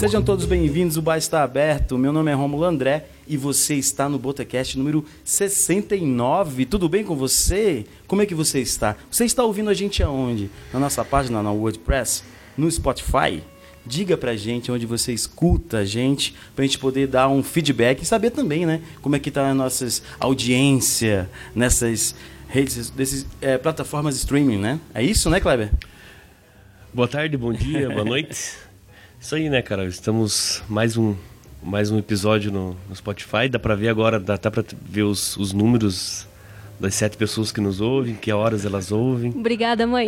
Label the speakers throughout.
Speaker 1: Sejam todos bem-vindos, o bar está aberto. Meu nome é Romulo André e você está no Botecast número 69. Tudo bem com você? Como é que você está? Você está ouvindo a gente aonde? Na nossa página na WordPress? No Spotify? Diga pra gente onde você escuta a gente, pra gente poder dar um feedback e saber também, né? Como é que tá a nossa audiência nessas redes, desses é, plataformas de streaming, né? É isso, né, Kleber?
Speaker 2: Boa tarde, bom dia, boa noite. Isso aí, né, cara? Estamos mais um mais um episódio no, no Spotify. Dá pra ver agora, dá, dá pra ver os, os números das sete pessoas que nos ouvem, que horas elas ouvem.
Speaker 3: Obrigada, mãe.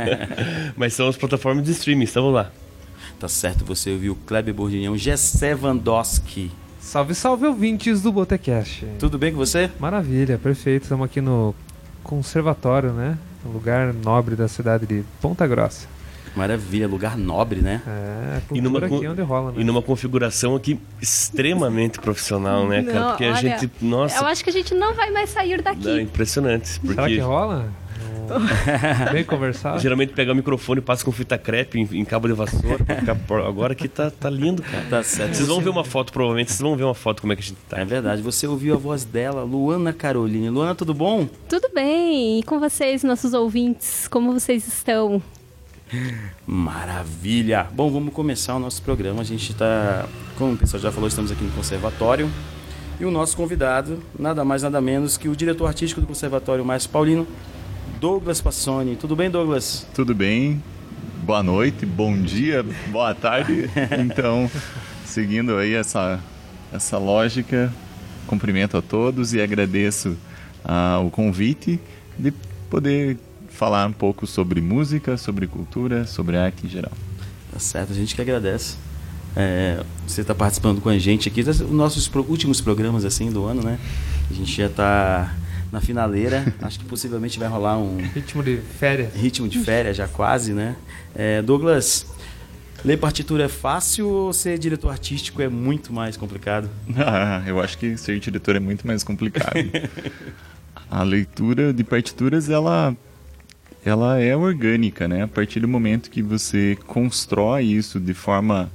Speaker 2: Mas são as plataformas de streaming, então vamos lá.
Speaker 1: Tá certo, você ouviu Kleber Bordinhão, Gessé Vandoski.
Speaker 4: Salve, salve ouvintes do Botecast.
Speaker 1: Tudo bem com você?
Speaker 4: Maravilha, perfeito. Estamos aqui no Conservatório, né? Um lugar nobre da cidade de Ponta Grossa.
Speaker 1: Maravilha, lugar nobre, né?
Speaker 4: É, a
Speaker 2: E numa,
Speaker 4: aqui é onde rola, né?
Speaker 2: e numa configuração aqui extremamente profissional, né, cara?
Speaker 3: Não,
Speaker 2: Porque a
Speaker 3: olha,
Speaker 2: gente, nossa,
Speaker 3: Eu acho que a gente não vai mais sair daqui.
Speaker 2: é impressionante.
Speaker 4: Será que
Speaker 2: Porque
Speaker 4: rola? Bem conversado?
Speaker 2: geralmente pegar o microfone, passa com fita crepe em, em cabo de vassoura. Agora aqui tá, tá lindo, cara.
Speaker 1: Tá certo.
Speaker 2: Vocês vão ver uma foto, provavelmente, vocês vão ver uma foto como é que a gente tá.
Speaker 1: É verdade, você ouviu a voz dela, Luana Caroline. Luana, tudo bom?
Speaker 3: Tudo bem. E com vocês, nossos ouvintes, como vocês estão?
Speaker 1: Maravilha! Bom, vamos começar o nosso programa. A gente está, como o pessoal já falou, estamos aqui no Conservatório. E o nosso convidado, nada mais, nada menos que o diretor artístico do Conservatório Mais Paulino, Douglas Passoni. Tudo bem, Douglas?
Speaker 5: Tudo bem? Boa noite, bom dia, boa tarde. Então, seguindo aí essa, essa lógica, cumprimento a todos e agradeço ah, o convite de poder falar um pouco sobre música, sobre cultura, sobre arte em geral.
Speaker 1: Tá certo, a gente que agradece. É, você está participando com a gente aqui, os nossos últimos programas assim do ano, né? A gente já está na finaleira, acho que possivelmente vai rolar um
Speaker 4: Ritmo de férias.
Speaker 1: ritmo de férias já quase, né? É, Douglas, ler partitura é fácil ou ser diretor artístico é muito mais complicado?
Speaker 5: Ah, eu acho que ser diretor é muito mais complicado. a leitura de partituras, ela, ela é orgânica, né? A partir do momento que você constrói isso de forma...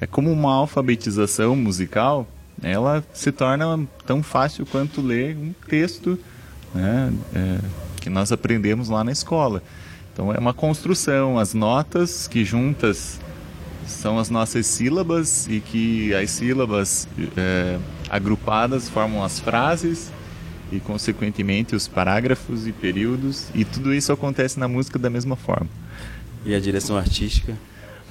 Speaker 5: É como uma alfabetização musical, ela se torna tão fácil quanto ler um texto né? É, que nós aprendemos lá na escola. Então é uma construção, as notas que juntas são as nossas sílabas e que as sílabas é, agrupadas formam as frases e consequentemente os parágrafos e períodos e tudo isso acontece na música da mesma forma.
Speaker 1: E a direção artística?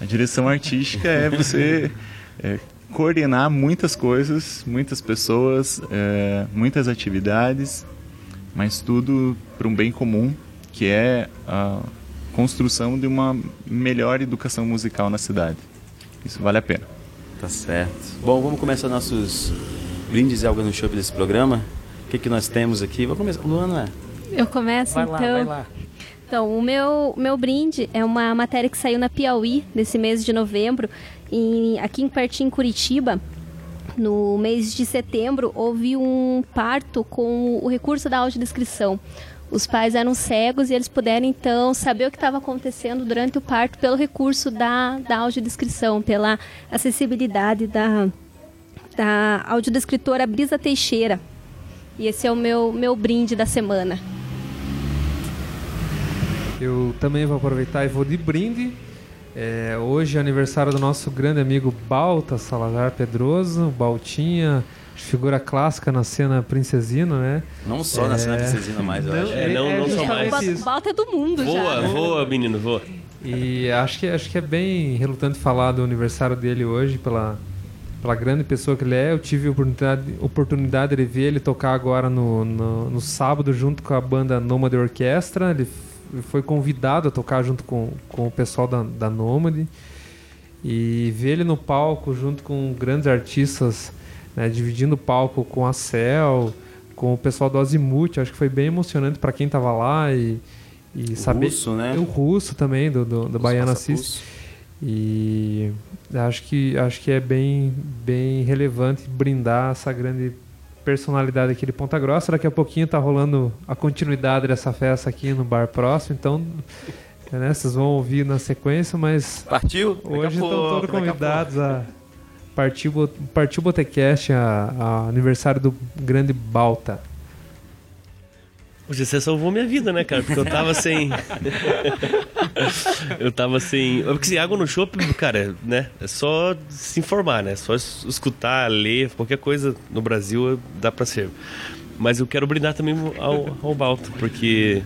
Speaker 5: A direção artística é você é, coordenar muitas coisas, muitas pessoas, é, muitas atividades, mas tudo para um bem comum, que é a construção de uma melhor educação musical na cidade. Isso vale a pena.
Speaker 1: Tá certo. Bom, vamos começar nossos brindes e algo no show desse programa. O que, que nós temos aqui? Vamos começar. Luana,
Speaker 3: Eu começo
Speaker 1: vai lá,
Speaker 3: então.
Speaker 1: vai lá.
Speaker 3: Então, o meu, meu brinde é uma matéria que saiu na Piauí nesse mês de novembro. E aqui em pertinho em Curitiba, no mês de setembro, houve um parto com o recurso da audiodescrição. Os pais eram cegos e eles puderam, então, saber o que estava acontecendo durante o parto pelo recurso da, da audiodescrição, pela acessibilidade da, da audiodescritora Brisa Teixeira. E esse é o meu, meu brinde da semana.
Speaker 4: Eu também vou aproveitar e vou de brinde. É, hoje é aniversário do nosso grande amigo Balta Salazar Pedroso, Baltinha, figura clássica na cena princesina, né?
Speaker 1: Não só na cena
Speaker 4: É.
Speaker 1: princesina mais, eu acho.
Speaker 2: É, não- não só
Speaker 4: justamente
Speaker 2: mais.
Speaker 3: Balta é do mundo já.
Speaker 2: Voa, voa, menino, voa.
Speaker 4: E acho que, acho que é bem relutante falar do aniversário dele hoje, pela, pela grande pessoa que ele é. Eu tive a oportunidade, oportunidade de ver ele tocar agora no, no, no sábado junto com a banda Nômade Orquestra. Ele foi convidado a tocar junto com, com o pessoal da, da Nômade. E ver ele no palco junto com grandes artistas, né, dividindo o palco com a Cel, com o pessoal do Azimuth. Acho que foi bem emocionante para quem estava lá e, e
Speaker 1: O
Speaker 4: saber.
Speaker 1: russo, né?
Speaker 4: O russo também, do, do, do Baiano. Assist. E acho que, acho que é bem, bem relevante brindar essa grande personalidade aqui de Ponta Grossa. Daqui a pouquinho tá rolando a continuidade dessa festa aqui no bar próximo, então né, vocês vão ouvir na sequência, mas
Speaker 1: Partiu?
Speaker 4: Hoje estão todos convidados a partir partir o Botecast, a, a aniversário do grande Balta.
Speaker 2: O GC salvou minha vida, né, cara? Porque eu tava sem. eu tava sem. Porque se água no shopping, cara, né? É só se informar, né? É só es- escutar, ler, qualquer coisa no Brasil dá pra ser. Mas eu quero brindar também ao, ao Balto, porque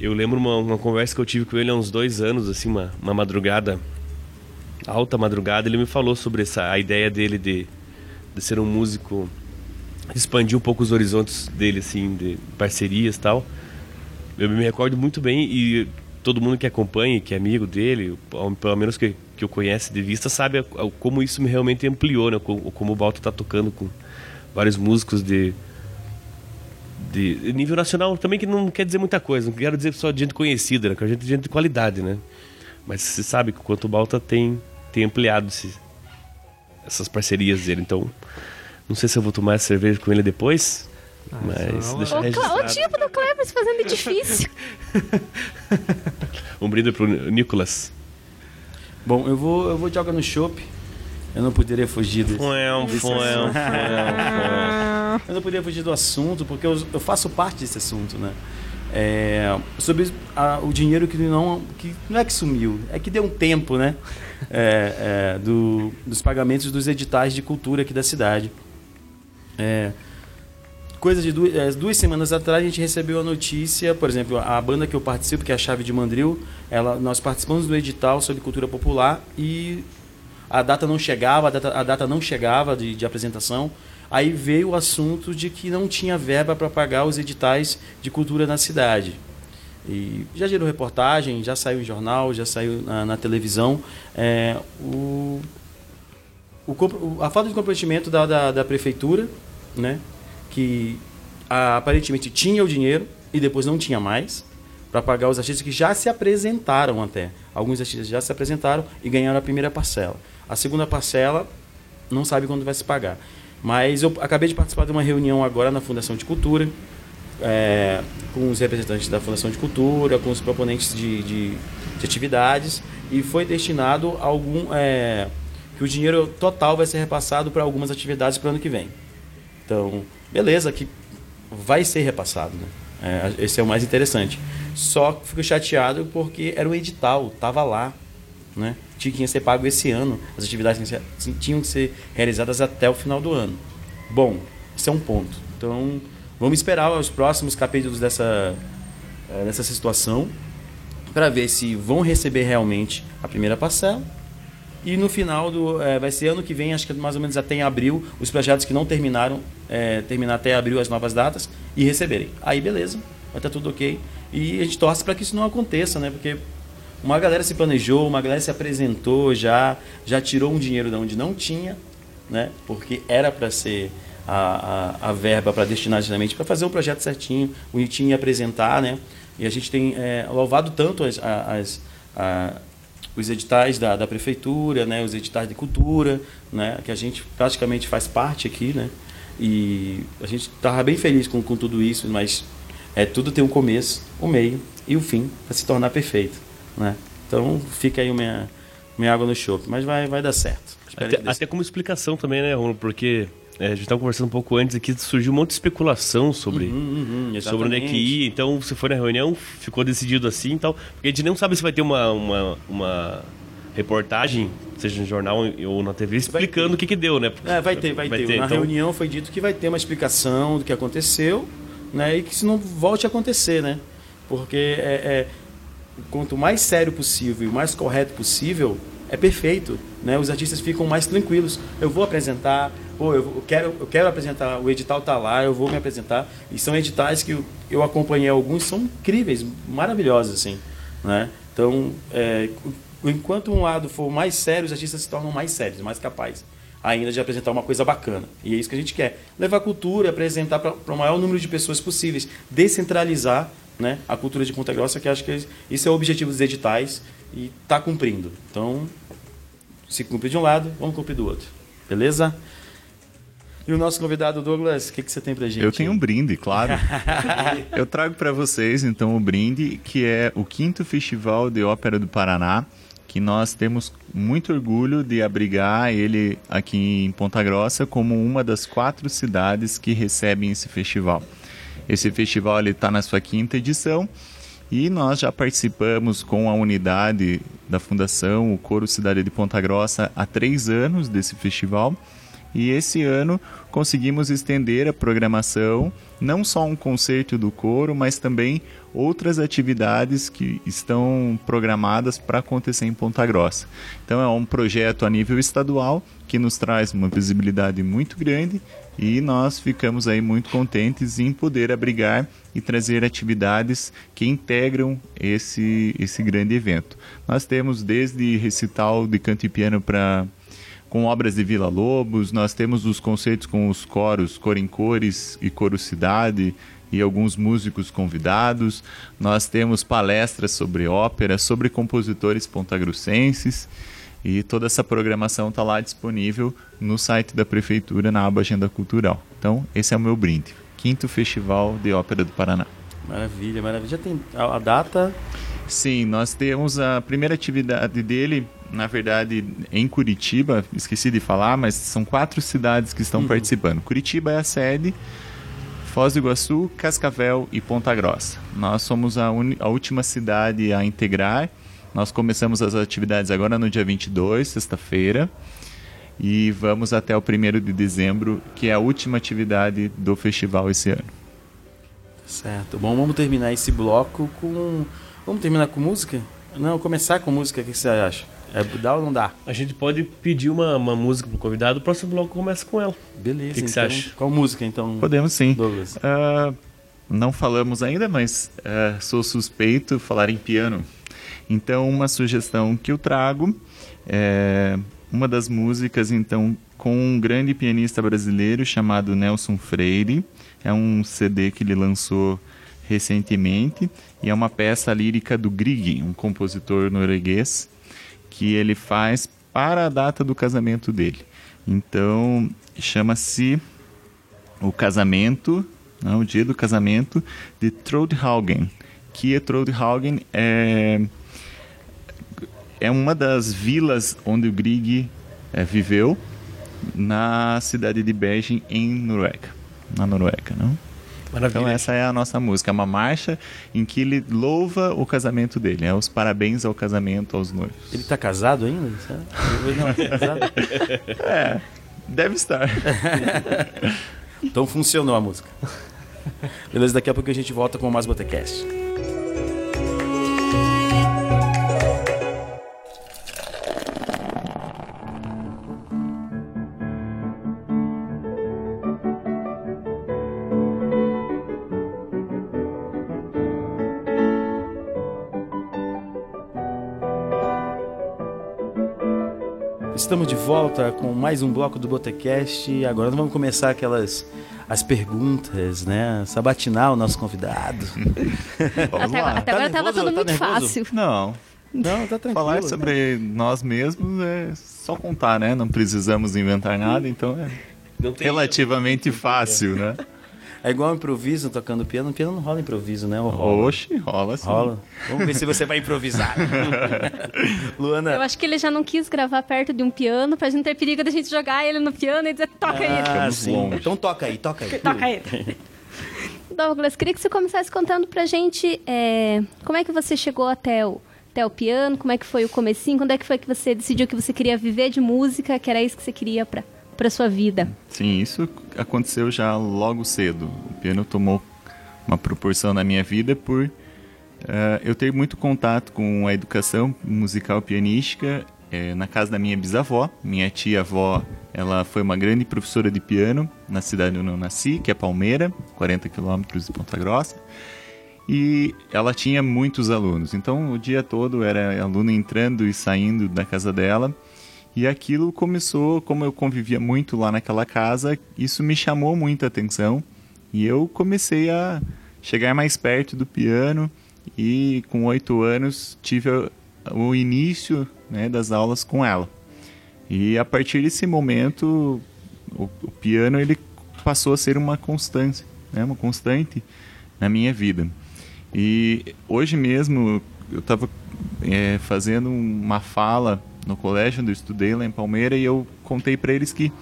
Speaker 2: eu lembro uma, uma conversa que eu tive com ele há uns dois anos, assim, uma, uma madrugada, alta madrugada, ele me falou sobre essa, a ideia dele de, de ser um músico expandir um pouco os horizontes dele, assim, de parcerias e tal. Eu me recordo muito bem e todo mundo que acompanha, que é amigo dele, pelo menos que, que eu conhece de vista, sabe como isso me realmente ampliou, né? Como, como o Balto tá tocando com vários músicos de, de nível nacional também, que não quer dizer muita coisa, não quero dizer só gente conhecida, né? Que a gente gente de qualidade, né? Mas você sabe que o quanto o Balta tem, tem ampliado essas parcerias dele, então... Não sei se eu vou tomar essa cerveja com ele depois, mas
Speaker 4: senão-
Speaker 2: deixa
Speaker 3: O, o tipo do Kleber se fazendo difícil.
Speaker 2: Um brinde pro Nicolas.
Speaker 1: Bom, eu vou, eu vou jogar no chopp. Eu não poderia fugir desse,
Speaker 2: Fuel,
Speaker 1: desse
Speaker 2: fuel,
Speaker 1: assunto.
Speaker 2: fuel,
Speaker 1: Eu não poderia fugir do assunto, porque eu, eu faço parte desse assunto, né? É, sobre a- o dinheiro que não, que não é que sumiu, é que deu um tempo, né? É, é, do, dos pagamentos dos editais de cultura aqui da cidade. É, coisa de duas, é, duas semanas atrás a gente recebeu a notícia, por exemplo, a banda que eu participo, que é a Chave de Mandril, ela, nós participamos do edital sobre cultura popular e a data não chegava, a data, a data não chegava de, de apresentação. Aí veio o assunto de que não tinha verba para pagar os editais de cultura na cidade. E já gerou reportagem, já saiu em jornal, já saiu na, na televisão. É, o, o a falta de comprometimento da, da, da prefeitura, né, que ah, aparentemente tinha o dinheiro e depois não tinha mais, para pagar os artistas que já se apresentaram até. Alguns artistas já se apresentaram e ganharam a primeira parcela. A segunda parcela não sabe quando vai se pagar. Mas eu acabei de participar de uma reunião agora na Fundação de Cultura, é, com os representantes da Fundação de Cultura, com os proponentes de, de, de atividades, e foi destinado a algum. é, que o dinheiro total vai ser repassado para algumas atividades para o ano que vem. Então, beleza, que vai ser repassado. Né? É, esse é o mais interessante. Só fico chateado porque era o edital, estava lá. Né? Tinha que ser pago esse ano. As atividades tinham que ser- ser realizadas até o final do ano. Bom, isso é um ponto. Então, vamos esperar os próximos capítulos dessa, eh, dessa situação para ver se vão receber realmente a primeira parcela. E no final do. eh, vai ser ano que vem, acho que mais ou menos até em abril, os projetos que não terminaram, eh, terminar até abril as novas datas e receberem. Aí beleza, vai estar tudo ok. E a gente torce para que isso não aconteça, né? Porque uma galera se planejou, uma galera se apresentou já, já tirou um dinheiro de onde não tinha, né? Porque era para ser a, a, a verba para destinar justamente para fazer o projeto certinho, bonitinho e apresentar, né? E a gente tem é, louvado tanto as, as, a- os editais da, da prefeitura, né? Os editais de cultura, né? Que a gente praticamente faz parte aqui, né? E a gente estava bem feliz com, com tudo isso, mas é, tudo tem um começo, um meio e o fim para se tornar perfeito, né? Então fica aí a minha, minha água no chope, mas vai, vai dar certo.
Speaker 2: Até, até como explicação também, né, Romulo? Porque é, a gente estava conversando um pouco antes aqui, surgiu um monte de especulação sobre,
Speaker 1: Uhum, uhum,
Speaker 2: sobre onde é que ir. Então, você foi na reunião, ficou decidido assim e tal. Porque a gente não sabe se vai ter uma, uma, uma reportagem, seja no jornal ou na TV, explicando
Speaker 1: ter.
Speaker 2: o que, que deu, né?
Speaker 1: É, vai ter, vai, ter. Na
Speaker 2: então,
Speaker 1: reunião foi dito que vai ter uma explicação do que aconteceu, né? E que isso não volte a acontecer, né? Porque é, é, quanto mais sério possível e mais correto possível, é perfeito, né? Os artistas ficam mais tranquilos. Eu vou apresentar, pô, eu, quero, eu quero apresentar, o edital tá lá, eu vou me apresentar. E são editais que eu, eu acompanhei alguns, são incríveis, maravilhosos, assim, né? Então, é, enquanto um lado for mais sério, os artistas se tornam mais sérios, mais capazes. ainda de apresentar uma coisa bacana. E é isso que a gente quer. Levar cultura, apresentar para o maior número de pessoas possíveis. Descentralizar né, a cultura de Ponta Grossa, que acho que isso é o objetivo dos editais e está cumprindo. Então, se cumprir de um lado, vamos cumprir do outro. Beleza? E o nosso convidado, Douglas, o que, que você tem pra gente?
Speaker 5: Eu tenho um brinde, claro. Eu trago para vocês, então, o brinde, que é o quinto Festival de Ópera do Paraná, que nós temos muito orgulho de abrigar ele aqui em Ponta Grossa como uma das quatro cidades que recebem esse festival. Esse festival está na sua quinta edição e nós já participamos com a unidade da Fundação, o Coro Cidade de Ponta Grossa, há três anos desse festival. E esse ano conseguimos estender a programação, não só um concerto do coro, mas também outras atividades que estão programadas para acontecer em Ponta Grossa. Então é um projeto a nível estadual que nos traz uma visibilidade muito grande e nós ficamos aí muito contentes em poder abrigar e trazer atividades que integram esse, esse grande evento. Nós temos desde recital de canto e piano para com obras de Vila Lobos, nós temos os concertos com os coros Cor em Cores e Coro Cidade e alguns músicos convidados. Nós temos palestras sobre ópera, sobre compositores pontagrossenses e toda essa programação está lá disponível no site da Prefeitura na aba Agenda Cultural. Então, esse é o meu brinde. Quinto Festival de Ópera do Paraná.
Speaker 1: Maravilha, maravilha. Já tem a data?
Speaker 5: Sim, nós temos a primeira atividade dele na verdade, em Curitiba, esqueci de falar, mas são quatro cidades que estão uhum. participando. Curitiba é a sede, Foz do Iguaçu, Cascavel e Ponta Grossa. Nós somos a, a última cidade a integrar. Nós começamos as atividades agora no dia 22, sexta-feira, e vamos até o 1 de dezembro, que é a última atividade do festival esse ano.
Speaker 1: Certo. Bom, vamos terminar esse bloco com. Vamos terminar com música? Não, começar com música, o que você acha? É, dá ou não dá?
Speaker 2: A gente pode pedir uma, uma música pro convidado, o próximo bloco começa com ela.
Speaker 1: Beleza. O
Speaker 2: que, que
Speaker 1: então,
Speaker 2: você acha?
Speaker 1: Qual música, então?
Speaker 5: Podemos sim. Douglas. Uh, não falamos ainda, mas uh, sou suspeito falar em piano. Então, uma sugestão que eu trago é uma das músicas, então, com um grande pianista brasileiro chamado Nelson Freire. É um CD que ele lançou recentemente e é uma peça lírica do Grieg, um compositor norueguês que ele faz para a data do casamento dele. Então, chama-se o casamento, não, o dia do casamento de Trodhaugen, que Trodhaugen é é uma das vilas onde o Grieg é, viveu na cidade de Bergen em Noruega, na Noruega, não? Maravilha. Então essa é a nossa música, é uma marcha em que ele louva o casamento dele, é os parabéns ao casamento aos noivos.
Speaker 1: Ele está casado ainda? Não, tá casado?
Speaker 5: é, deve estar.
Speaker 1: então funcionou a música. Beleza, daqui a pouco a gente volta com mais Botecast. Volta com mais um bloco do Botecast. Agora nós vamos começar aquelas as perguntas, né? Sabatinar o nosso convidado.
Speaker 3: até, agora, até tá agora tava tudo tá muito nervoso? fácil.
Speaker 5: Não. Não, tá tranquilo. Falar sobre né? nós mesmos é só contar, né? Não precisamos inventar nada, então é relativamente fácil, né?
Speaker 1: É igual improviso tocando piano. No piano não rola improviso, né? Ou
Speaker 5: rola? Oxe, rola sim.
Speaker 1: Rola. Vamos ver se você vai improvisar.
Speaker 3: Luana. Eu acho que ele já não quis gravar perto de um piano pra gente ter perigo da gente jogar ele no piano e dizer toca
Speaker 1: ah, ele. sim. Longe. Então toca aí, toca aí.
Speaker 3: toca ele. Douglas, queria que você começasse contando pra gente é, como é que você chegou até o, até o piano, como é que foi o comecinho, quando é que foi que você decidiu que você queria viver de música, que era isso que você queria pra para sua vida?
Speaker 5: Sim, isso aconteceu já logo cedo. O piano tomou uma proporção na minha vida por uh, eu ter muito contato com a educação musical pianística é, na casa da minha bisavó. Minha tia-avó, ela foi uma grande professora de piano na cidade onde eu nasci, que é Palmeira, 40 quilômetros de Ponta Grossa. E ela tinha muitos alunos, então o dia todo era aluno entrando e saindo da casa dela E aquilo começou, como eu convivia muito lá naquela casa, isso me chamou muita atenção e eu comecei a chegar mais perto do piano e com oito anos tive o início né, das aulas com ela. E a partir desse momento, o, o piano ele passou a ser uma constância, né, uma constante na minha vida. E hoje mesmo eu estava é, fazendo uma fala no colégio onde eu estudei lá em Palmeira e eu contei para eles que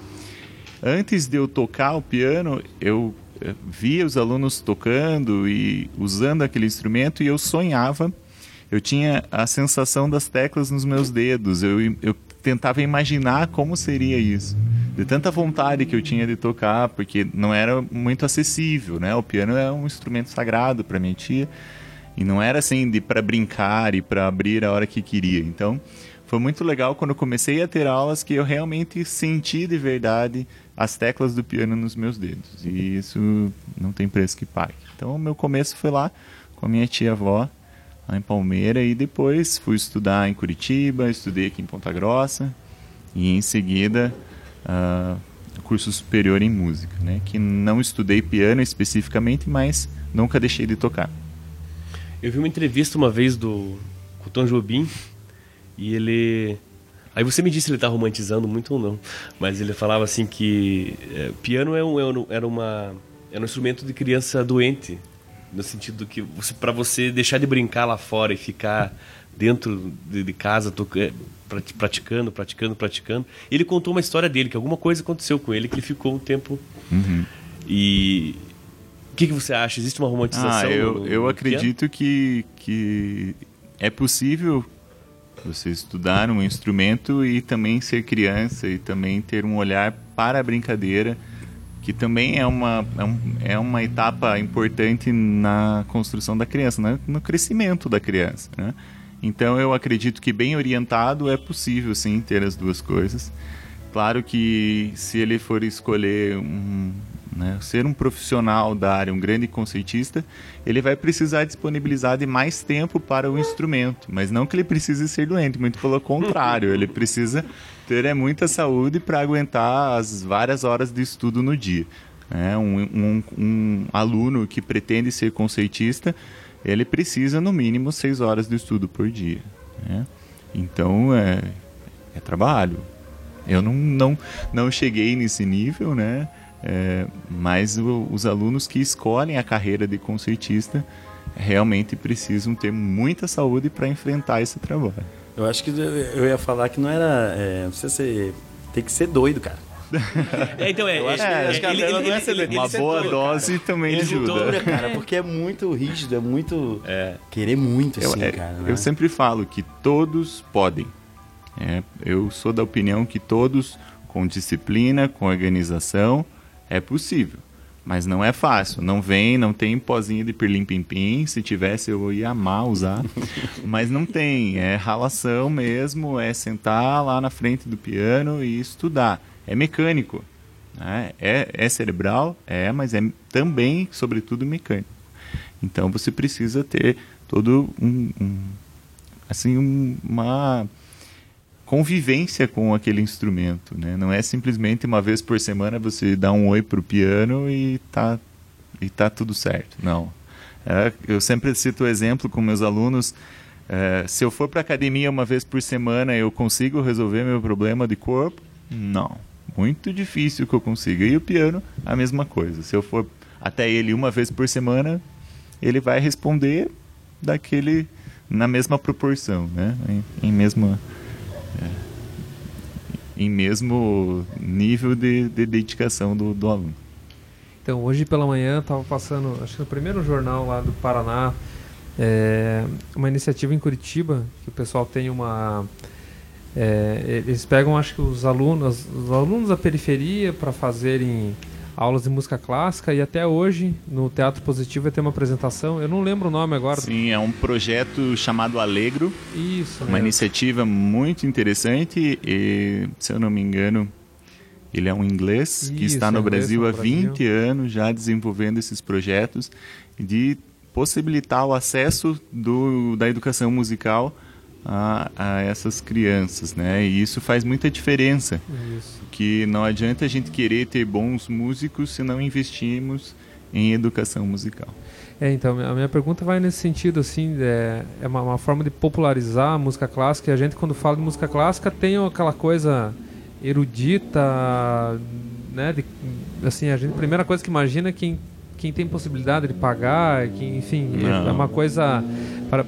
Speaker 5: antes de eu tocar o piano, eu eh, via os alunos tocando e usando aquele instrumento e eu sonhava. Eu tinha a sensação das teclas nos meus dedos. Eu, eu tentava imaginar como seria isso. De tanta vontade que eu tinha de tocar, porque não era muito acessível, né? O piano é um instrumento sagrado para minha tia e não era assim de para brincar e para abrir a hora que queria. Então, foi muito legal quando eu comecei a ter aulas que eu realmente senti de verdade as teclas do piano nos meus dedos. E isso não tem preço que pague. Então, o meu começo foi lá com a minha tia-avó, lá em Palmeira, e depois fui estudar em Curitiba, estudei aqui em Ponta Grossa, e em seguida, uh, curso superior em música, né? que não estudei piano especificamente, mas nunca deixei de tocar.
Speaker 2: Eu vi uma entrevista uma vez do com Tom Jobim, e ele. Aí você me disse se ele está romantizando muito ou não, mas ele falava assim que é, piano é um, é era, uma, era um instrumento de criança doente, no sentido que para você deixar de brincar lá fora e ficar dentro de, de casa tocando, é, praticando, praticando, praticando. Ele contou uma história dele, que alguma coisa aconteceu com ele, que ele ficou um tempo.
Speaker 5: Uhum.
Speaker 2: E. O que, que você acha? Existe uma romantização?
Speaker 5: Ah, eu, no, no eu acredito que, que é possível você estudar um instrumento e também ser criança e também ter um olhar para a brincadeira, que também é uma, é, é uma etapa importante na construção da criança, né? no crescimento da criança. Né? Então eu acredito que bem orientado é possível sim ter as duas coisas. Claro que se ele for escolher um, né? Ser um profissional da área, um grande conceitista, ele vai precisar disponibilizar de mais tempo para o instrumento, mas não que ele precise ser doente, muito pelo contrário, ele precisa ter é, muita saúde para aguentar as várias horas de estudo no dia. Né? Um, um, um aluno que pretende ser conceitista, ele precisa no mínimo seis horas de estudo por dia. Né? Então é, é trabalho. Eu não, não, não cheguei nesse nível, né? É, mas o, os alunos que escolhem a carreira de concertista realmente precisam ter muita saúde para enfrentar esse trabalho.
Speaker 1: Eu acho que eu ia falar que não era. É, não sei se. Tem que ser doido, cara.
Speaker 2: É, então é.
Speaker 1: Eu acho, é, acho que a ele, ele, não é
Speaker 5: Uma boa dose cara. também ajuda.
Speaker 1: cara, porque é muito rígido, é muito. É. Querer muito, assim, eu, é, cara. Né?
Speaker 5: Eu sempre falo que todos podem. É, eu sou da opinião que todos, com disciplina, com organização, é possível, mas não é fácil. Não vem, não tem pozinho de pirlim-pim-pim. Se tivesse, eu ia amar usar. mas não tem. É ralação mesmo, é sentar lá na frente do piano e estudar. É mecânico. Né? É, é cerebral? É, mas é também, sobretudo, mecânico. Então você precisa ter todo um, um assim um, uma convivência com aquele instrumento, né? Não é simplesmente uma vez por semana você dá um oi pro piano e tá e tá tudo certo. Não. É, eu sempre cito o exemplo com meus alunos. É, se eu for para academia uma vez por semana, eu consigo resolver meu problema de corpo? Não. Muito difícil que eu consiga. E o piano, a mesma coisa. Se eu for até ele uma vez por semana, ele vai responder daquele na mesma proporção, né? Em, em mesma em mesmo nível de, de dedicação do, do, aluno.
Speaker 4: Então, hoje pela manhã estava passando, acho que no primeiro jornal lá do Paraná, é, uma iniciativa em Curitiba, que o pessoal tem uma. É, eles pegam, acho que os alunos, os alunos da periferia para fazerem aulas de música clássica e até hoje no Teatro Positivo ter uma apresentação. Eu não lembro o nome agora.
Speaker 5: Sim, é um projeto chamado Alegro.
Speaker 4: Isso.
Speaker 5: Uma iniciativa muito interessante e, se eu não me engano, ele é um inglês Isso, que está no é Brasil há 20 Brasil. anos já desenvolvendo esses projetos de possibilitar o acesso do, da educação musical a, a essas crianças, né? E isso faz muita diferença.
Speaker 4: Isso.
Speaker 5: Que não adianta a gente querer ter bons músicos se não investimos em educação musical.
Speaker 4: É, então, a minha pergunta vai nesse sentido, assim, é, é uma, uma, forma de popularizar a música clássica, e a gente, quando fala de música clássica, tem aquela coisa erudita, né, de, assim, a gente, a primeira coisa que imagina é quem, quem tem possibilidade de pagar, que, enfim, é, é uma coisa,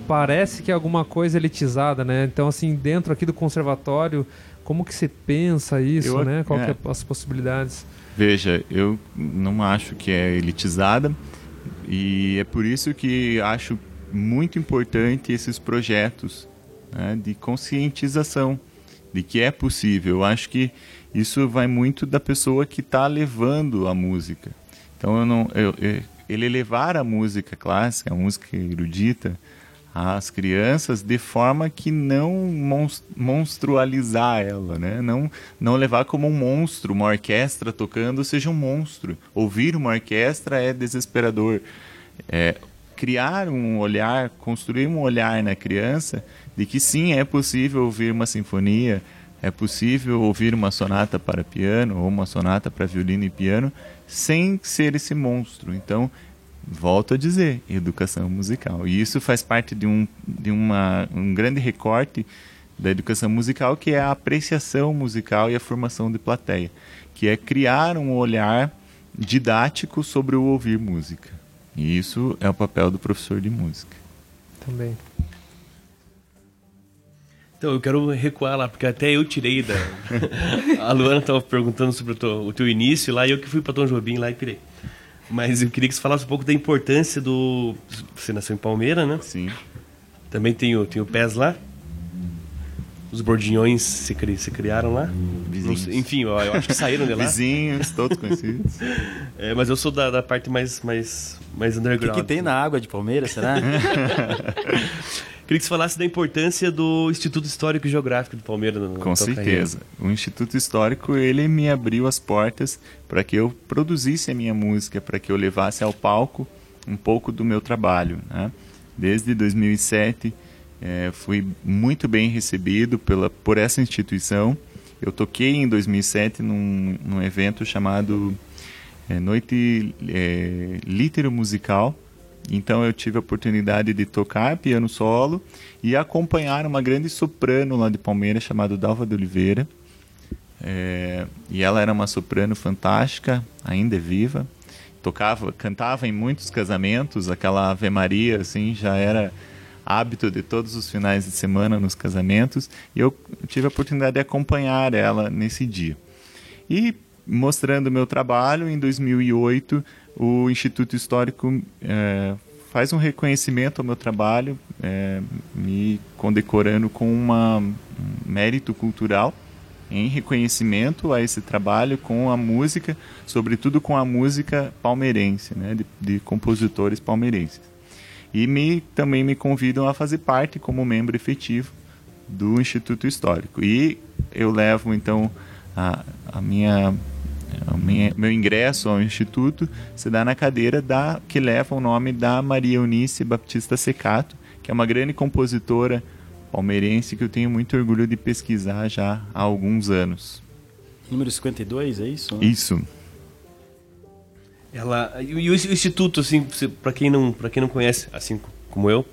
Speaker 4: parece que é alguma coisa elitizada, né, então, assim, dentro aqui do conservatório, como que se pensa isso, eu, né, qual é. que é as possibilidades?
Speaker 5: Veja, eu não acho que é elitizada, e é por isso que acho muito importante esses projetos né, de conscientização de que é possível. Eu acho que isso vai muito da pessoa que está levando a música. Então, eu não, eu, eu, ele levar a música clássica, a música erudita, às crianças de forma que não monstrualizar ela, né? Não, não levar como um monstro, uma orquestra tocando seja um monstro. Ouvir uma orquestra é desesperador. É, criar um olhar, construir um olhar na criança de que sim, é possível ouvir uma sinfonia, é possível ouvir uma sonata para piano ou uma sonata para violino e piano sem ser esse monstro. Então, volto a dizer, educação musical. E isso faz parte de um, de uma, um grande recorte da educação musical, que é a apreciação musical e a formação de plateia, que é criar um olhar didático sobre o ouvir música. E isso é o papel do professor de música.
Speaker 4: Também.
Speaker 2: Então, eu quero recuar lá, porque até eu tirei da. a Luana estava perguntando sobre o teu, o teu, início lá, e eu que fui para Tom Jobim lá e pirei. Mas eu queria que você falasse um pouco da importância do. Você nasceu em Palmeira, né?
Speaker 5: Sim.
Speaker 2: Também tem o, tem o PES lá. Os bordinhões se, cri, se criaram lá.
Speaker 5: Vizinhos.
Speaker 2: Enfim, eu, eu acho que saíram de lá.
Speaker 5: Vizinhos, todos conhecidos.
Speaker 2: É, mas eu sou da, da parte mais, mais, mais underground.
Speaker 1: O que, que tem na água de Palmeiras, será?
Speaker 2: Queria que você falasse da importância do Instituto Histórico e Geográfico de Palmeiras. No,
Speaker 5: Com certeza. O Instituto Histórico ele me abriu as portas para que eu produzisse a minha música, para que eu levasse ao palco um pouco do meu trabalho. Né? Desde 2007 é, fui muito bem recebido pela, por essa instituição. Eu toquei em 2007 num, num evento chamado é, Noite é, Litero Musical, então eu tive a oportunidade de tocar piano solo e acompanhar uma grande soprano lá de Palmeiras chamada Dalva de Oliveira. É, e ela era uma soprano fantástica, ainda é viva. Tocava, cantava em muitos casamentos, aquela Ave Maria assim já era hábito de todos os finais de semana nos casamentos. E eu tive a oportunidade de acompanhar ela nesse dia. E mostrando meu trabalho, em 2008 o Instituto Histórico é, faz um reconhecimento ao meu trabalho, é, me condecorando com uma, um mérito cultural em reconhecimento a esse trabalho com a música, sobretudo com a música palmeirense, né, de, de compositores palmeirenses. E me, também me convidam a fazer parte como membro efetivo do Instituto Histórico. E eu levo então a, a minha meu ingresso ao instituto se dá na cadeira da que leva o nome da Maria Eunice Baptista Secato, que é uma grande compositora palmeirense que eu tenho muito orgulho de pesquisar já há alguns anos.
Speaker 1: Número 52, é isso?
Speaker 5: Isso.
Speaker 2: Ela e o instituto assim, para quem não, para quem não conhece, assim como eu,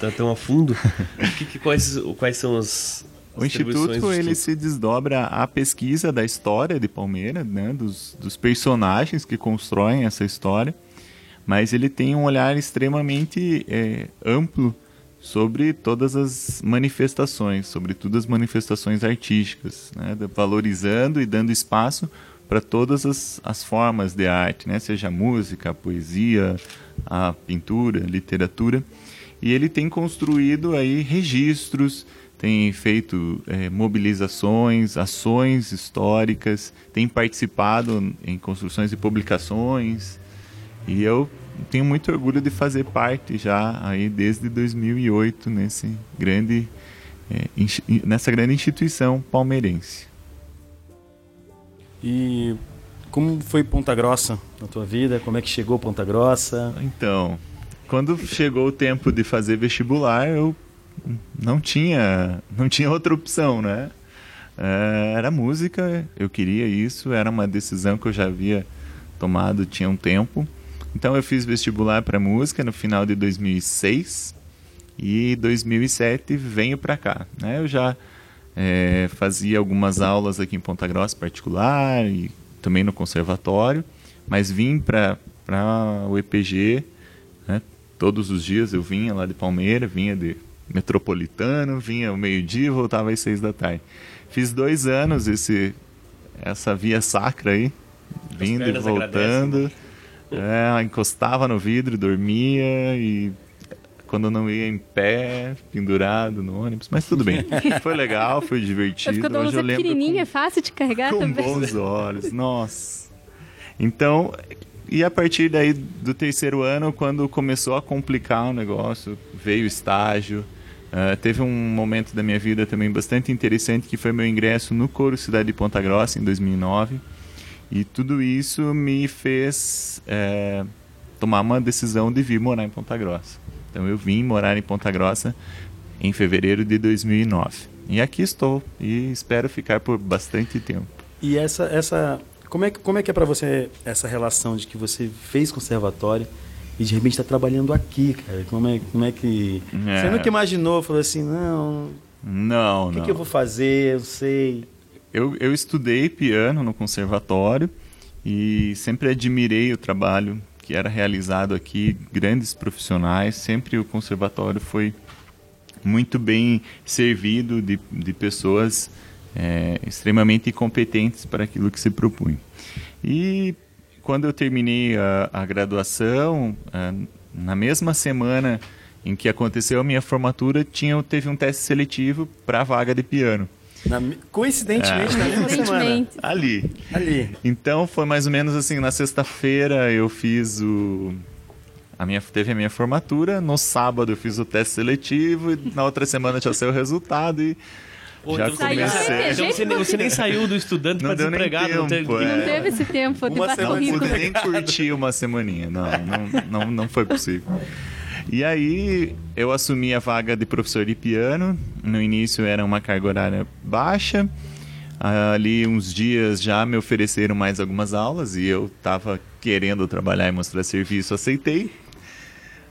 Speaker 2: tá tão a fundo, que, que, quais, quais são as,
Speaker 5: o instituto ele se desdobra a pesquisa da história de Palmeiras, né, dos, dos personagens que constroem essa história, mas ele tem um olhar extremamente é, amplo sobre todas as manifestações, sobretudo as manifestações artísticas, né, valorizando e dando espaço para todas as, as formas de arte, né, seja a música, a poesia, a pintura, a literatura, e ele tem construído aí registros tem feito é, mobilizações, ações históricas, tem participado em construções e publicações. E eu tenho muito orgulho de fazer parte já aí desde 2008 nesse grande é, nessa grande instituição palmeirense.
Speaker 1: E como foi Ponta Grossa na tua vida? Como é que chegou Ponta Grossa?
Speaker 5: Então, quando chegou o tempo de fazer vestibular, eu não tinha, não tinha outra opção, né? É, era música, eu queria isso, era uma decisão que eu já havia tomado tinha um tempo. Então eu fiz vestibular para música no final de 2006 e 2007 venho para cá. Né? Eu já é, fazia algumas aulas aqui em Ponta Grossa particular e também no conservatório, mas vim para o EPG né? todos os dias. Eu vinha lá de Palmeira, vinha de Metropolitano, vinha ao meio-dia e voltava às seis da tarde. Fiz dois anos esse, essa via sacra aí, vindo e voltando. É, encostava no vidro, dormia e quando não ia em pé, pendurado no ônibus, mas tudo bem. Foi legal, foi divertido.
Speaker 3: Quando Hoje eu lembro pequenininha, com, é fácil de carregar
Speaker 5: com
Speaker 3: também.
Speaker 5: Com bons olhos, nossa. Então, e a partir daí do terceiro ano, quando começou a complicar o negócio, veio o estágio, Uh, teve um momento da minha vida também bastante interessante que foi meu ingresso no Coro Cidade de Ponta Grossa em 2009 e tudo isso me fez é, tomar uma decisão de vir morar em Ponta Grossa. Então eu vim morar em Ponta Grossa em fevereiro de 2009 e aqui estou e espero ficar por bastante tempo.
Speaker 1: E essa essa como é como é que é para você essa relação de que você fez conservatório e de repente está trabalhando aqui, cara. Como é, como é que. É. Você nunca imaginou, falou assim, não.
Speaker 5: Não,
Speaker 1: O que,
Speaker 5: não.
Speaker 1: que eu vou fazer? Eu sei.
Speaker 5: Eu, eu estudei piano no conservatório e sempre admirei o trabalho que era realizado aqui, grandes profissionais. Sempre o conservatório foi muito bem servido de, de pessoas é, extremamente competentes para aquilo que se propunha. E quando eu terminei a, a graduação, a, na mesma semana em que aconteceu a minha formatura, tinha, teve um teste seletivo para a vaga de piano.
Speaker 1: Na, coincidentemente, é. na mesma semana.
Speaker 5: Ali.
Speaker 1: Ali.
Speaker 5: Então foi mais ou menos assim, na sexta-feira eu fiz o. A minha, teve a minha formatura, no sábado eu fiz o teste seletivo, e na outra semana tinha o resultado e Pô, já então comecei.
Speaker 2: Então você, você, nem saiu do estudante para desempregado.
Speaker 5: Tempo,
Speaker 3: não, teve,
Speaker 5: é.
Speaker 3: não teve esse tempo.
Speaker 5: Uma semana, não pude nem curtir uma semaninha. Não, não, não, não foi possível. E aí eu assumi a vaga de professor de piano. No início era uma carga horária baixa. Ali uns dias já me ofereceram mais algumas aulas e eu estava querendo trabalhar e mostrar serviço, aceitei.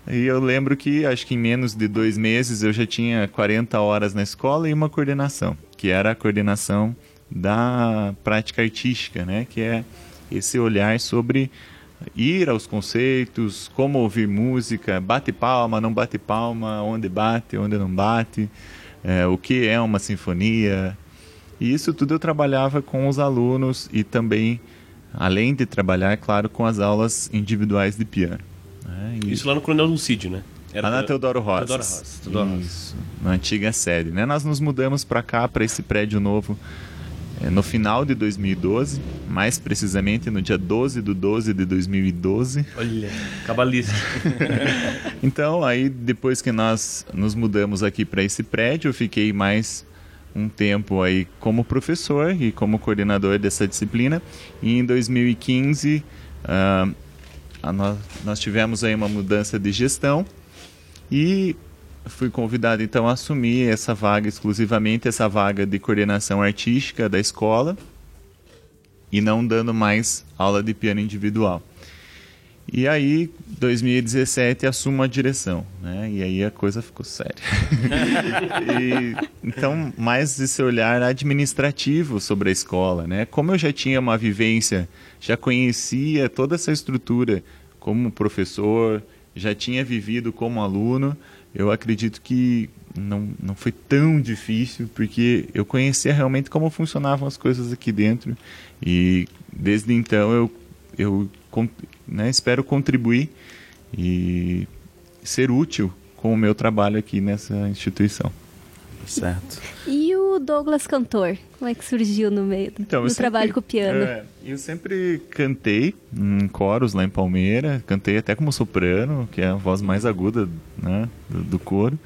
Speaker 5: E eu lembro que acho que em menos de dois meses eu já tinha 40 horas na escola e uma coordenação, que era a coordenação da prática artística, né? Que é esse olhar sobre ir aos conceitos, como ouvir música, bate palma, não bate palma, onde bate, onde não bate, é, o que é uma sinfonia. E isso tudo eu trabalhava com os alunos e também, além de trabalhar, é claro, com as aulas individuais de piano.
Speaker 2: Né? Isso lá no Coronel Lucídio, né?
Speaker 5: Era lá na Teodoro Rosa. Teodoro Rosa. Teodoro Isso, na antiga sede. Né? Nós nos mudamos para cá, para esse prédio novo, é, no final de 2012, mais precisamente no dia 12 de 12 de 2012.
Speaker 2: Olha, cabalista.
Speaker 5: então, aí depois que nós nos mudamos aqui para esse prédio, eu fiquei mais um tempo aí como professor e como coordenador dessa disciplina. E em 2015, uh, nós, nós tivemos aí uma mudança de gestão e fui convidado então a assumir essa vaga exclusivamente essa vaga de coordenação artística da escola e não dando mais aula de piano individual. E aí, 2017, assumo a direção, né? E aí a coisa ficou séria. e, então, mais esse olhar administrativo sobre a escola, né? Como eu já tinha uma vivência, já conhecia toda essa estrutura como professor, já tinha vivido como aluno, eu acredito que não, não foi tão difícil, porque eu conhecia realmente como funcionavam as coisas aqui dentro. E desde então eu, eu né, espero contribuir e ser útil com o meu trabalho aqui nessa instituição.
Speaker 1: Certo.
Speaker 3: E o Douglas Cantor? Como é que surgiu no meio então, do trabalho sempre, com o piano? É,
Speaker 5: eu sempre cantei em coros lá em Palmeira, cantei até como soprano, que é a voz mais aguda né, do, do coro.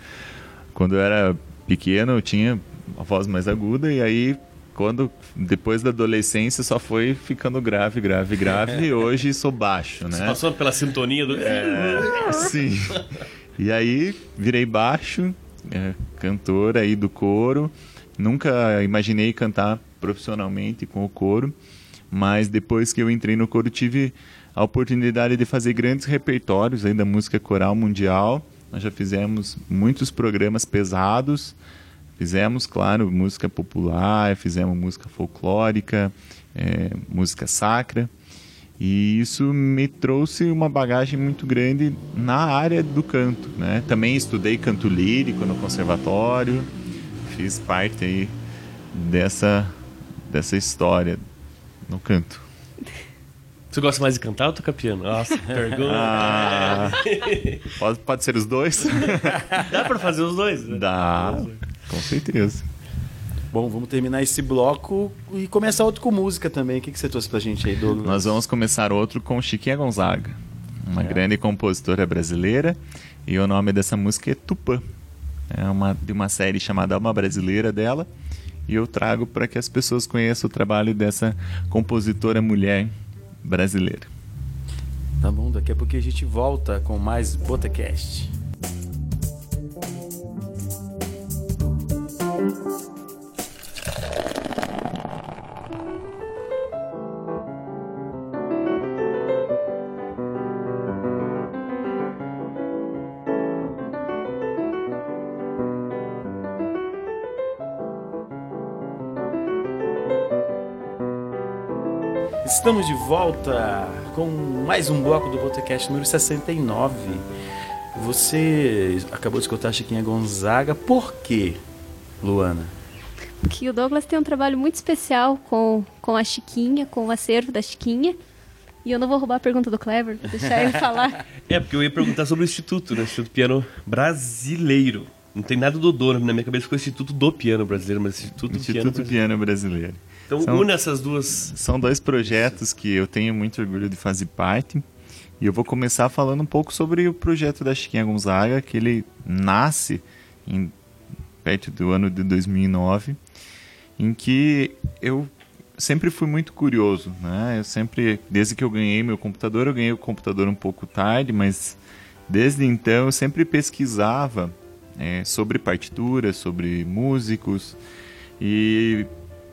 Speaker 5: Quando eu era pequeno, eu tinha a voz mais aguda, e aí quando depois da adolescência só foi ficando grave, grave, grave e hoje sou baixo, né? Você
Speaker 2: passou pela sintonia do.
Speaker 5: É, sim. E aí virei baixo é, cantor aí do coro. Nunca imaginei cantar profissionalmente com o coro, mas depois que eu entrei no coro tive a oportunidade de fazer grandes repertórios aí da música coral mundial. Nós já fizemos muitos programas pesados, fizemos, claro, música popular, fizemos música folclórica, é, música sacra. E isso me trouxe uma bagagem muito grande na área do canto. Né? Também estudei canto lírico no conservatório, fiz parte aí dessa, dessa história no canto.
Speaker 2: Você gosta mais de cantar ou tocar piano? Nossa, pergunta.
Speaker 5: Ah, pode, pode ser os dois?
Speaker 2: Dá pra fazer os dois? Né?
Speaker 5: Dá, com certeza.
Speaker 1: Bom, vamos terminar esse bloco e começar outro com música também. O que, que você trouxe pra gente aí, Douglas?
Speaker 5: Nós vamos começar outro com Chiquinha Gonzaga, uma é. grande compositora brasileira, e o nome dessa música é Tupã. É uma, de uma série chamada Alma Brasileira dela, e eu trago para que as pessoas conheçam o trabalho dessa compositora mulher brasileira.
Speaker 1: Tá bom, daqui a pouco a gente volta com mais Botacast. Estamos de volta com mais um bloco do Botecast número 69. Você acabou de escutar a Chiquinha Gonzaga, por quê, Luana?
Speaker 3: Porque o Douglas tem um trabalho muito especial com, com a Chiquinha, com o acervo da Chiquinha. E eu não vou roubar a pergunta do Clever, vou deixar ele falar.
Speaker 2: É, porque eu ia perguntar sobre o Instituto, né? Instituto Piano Brasileiro. Não tem nada do dono, na minha cabeça ficou Instituto do Piano Brasileiro, mas Instituto,
Speaker 5: Instituto
Speaker 2: Piano
Speaker 5: Brasileiro. Piano Brasileiro.
Speaker 2: Então são, une essas duas.
Speaker 5: São dois projetos que eu tenho muito orgulho de fazer parte. E eu vou começar falando um pouco sobre o projeto da Chiquinha Gonzaga, que ele nasce em, do ano de 2009, em que eu sempre fui muito curioso, né? Eu sempre, desde que eu ganhei meu computador, eu ganhei o computador um pouco tarde, mas desde então eu sempre pesquisava é, sobre partituras, sobre músicos e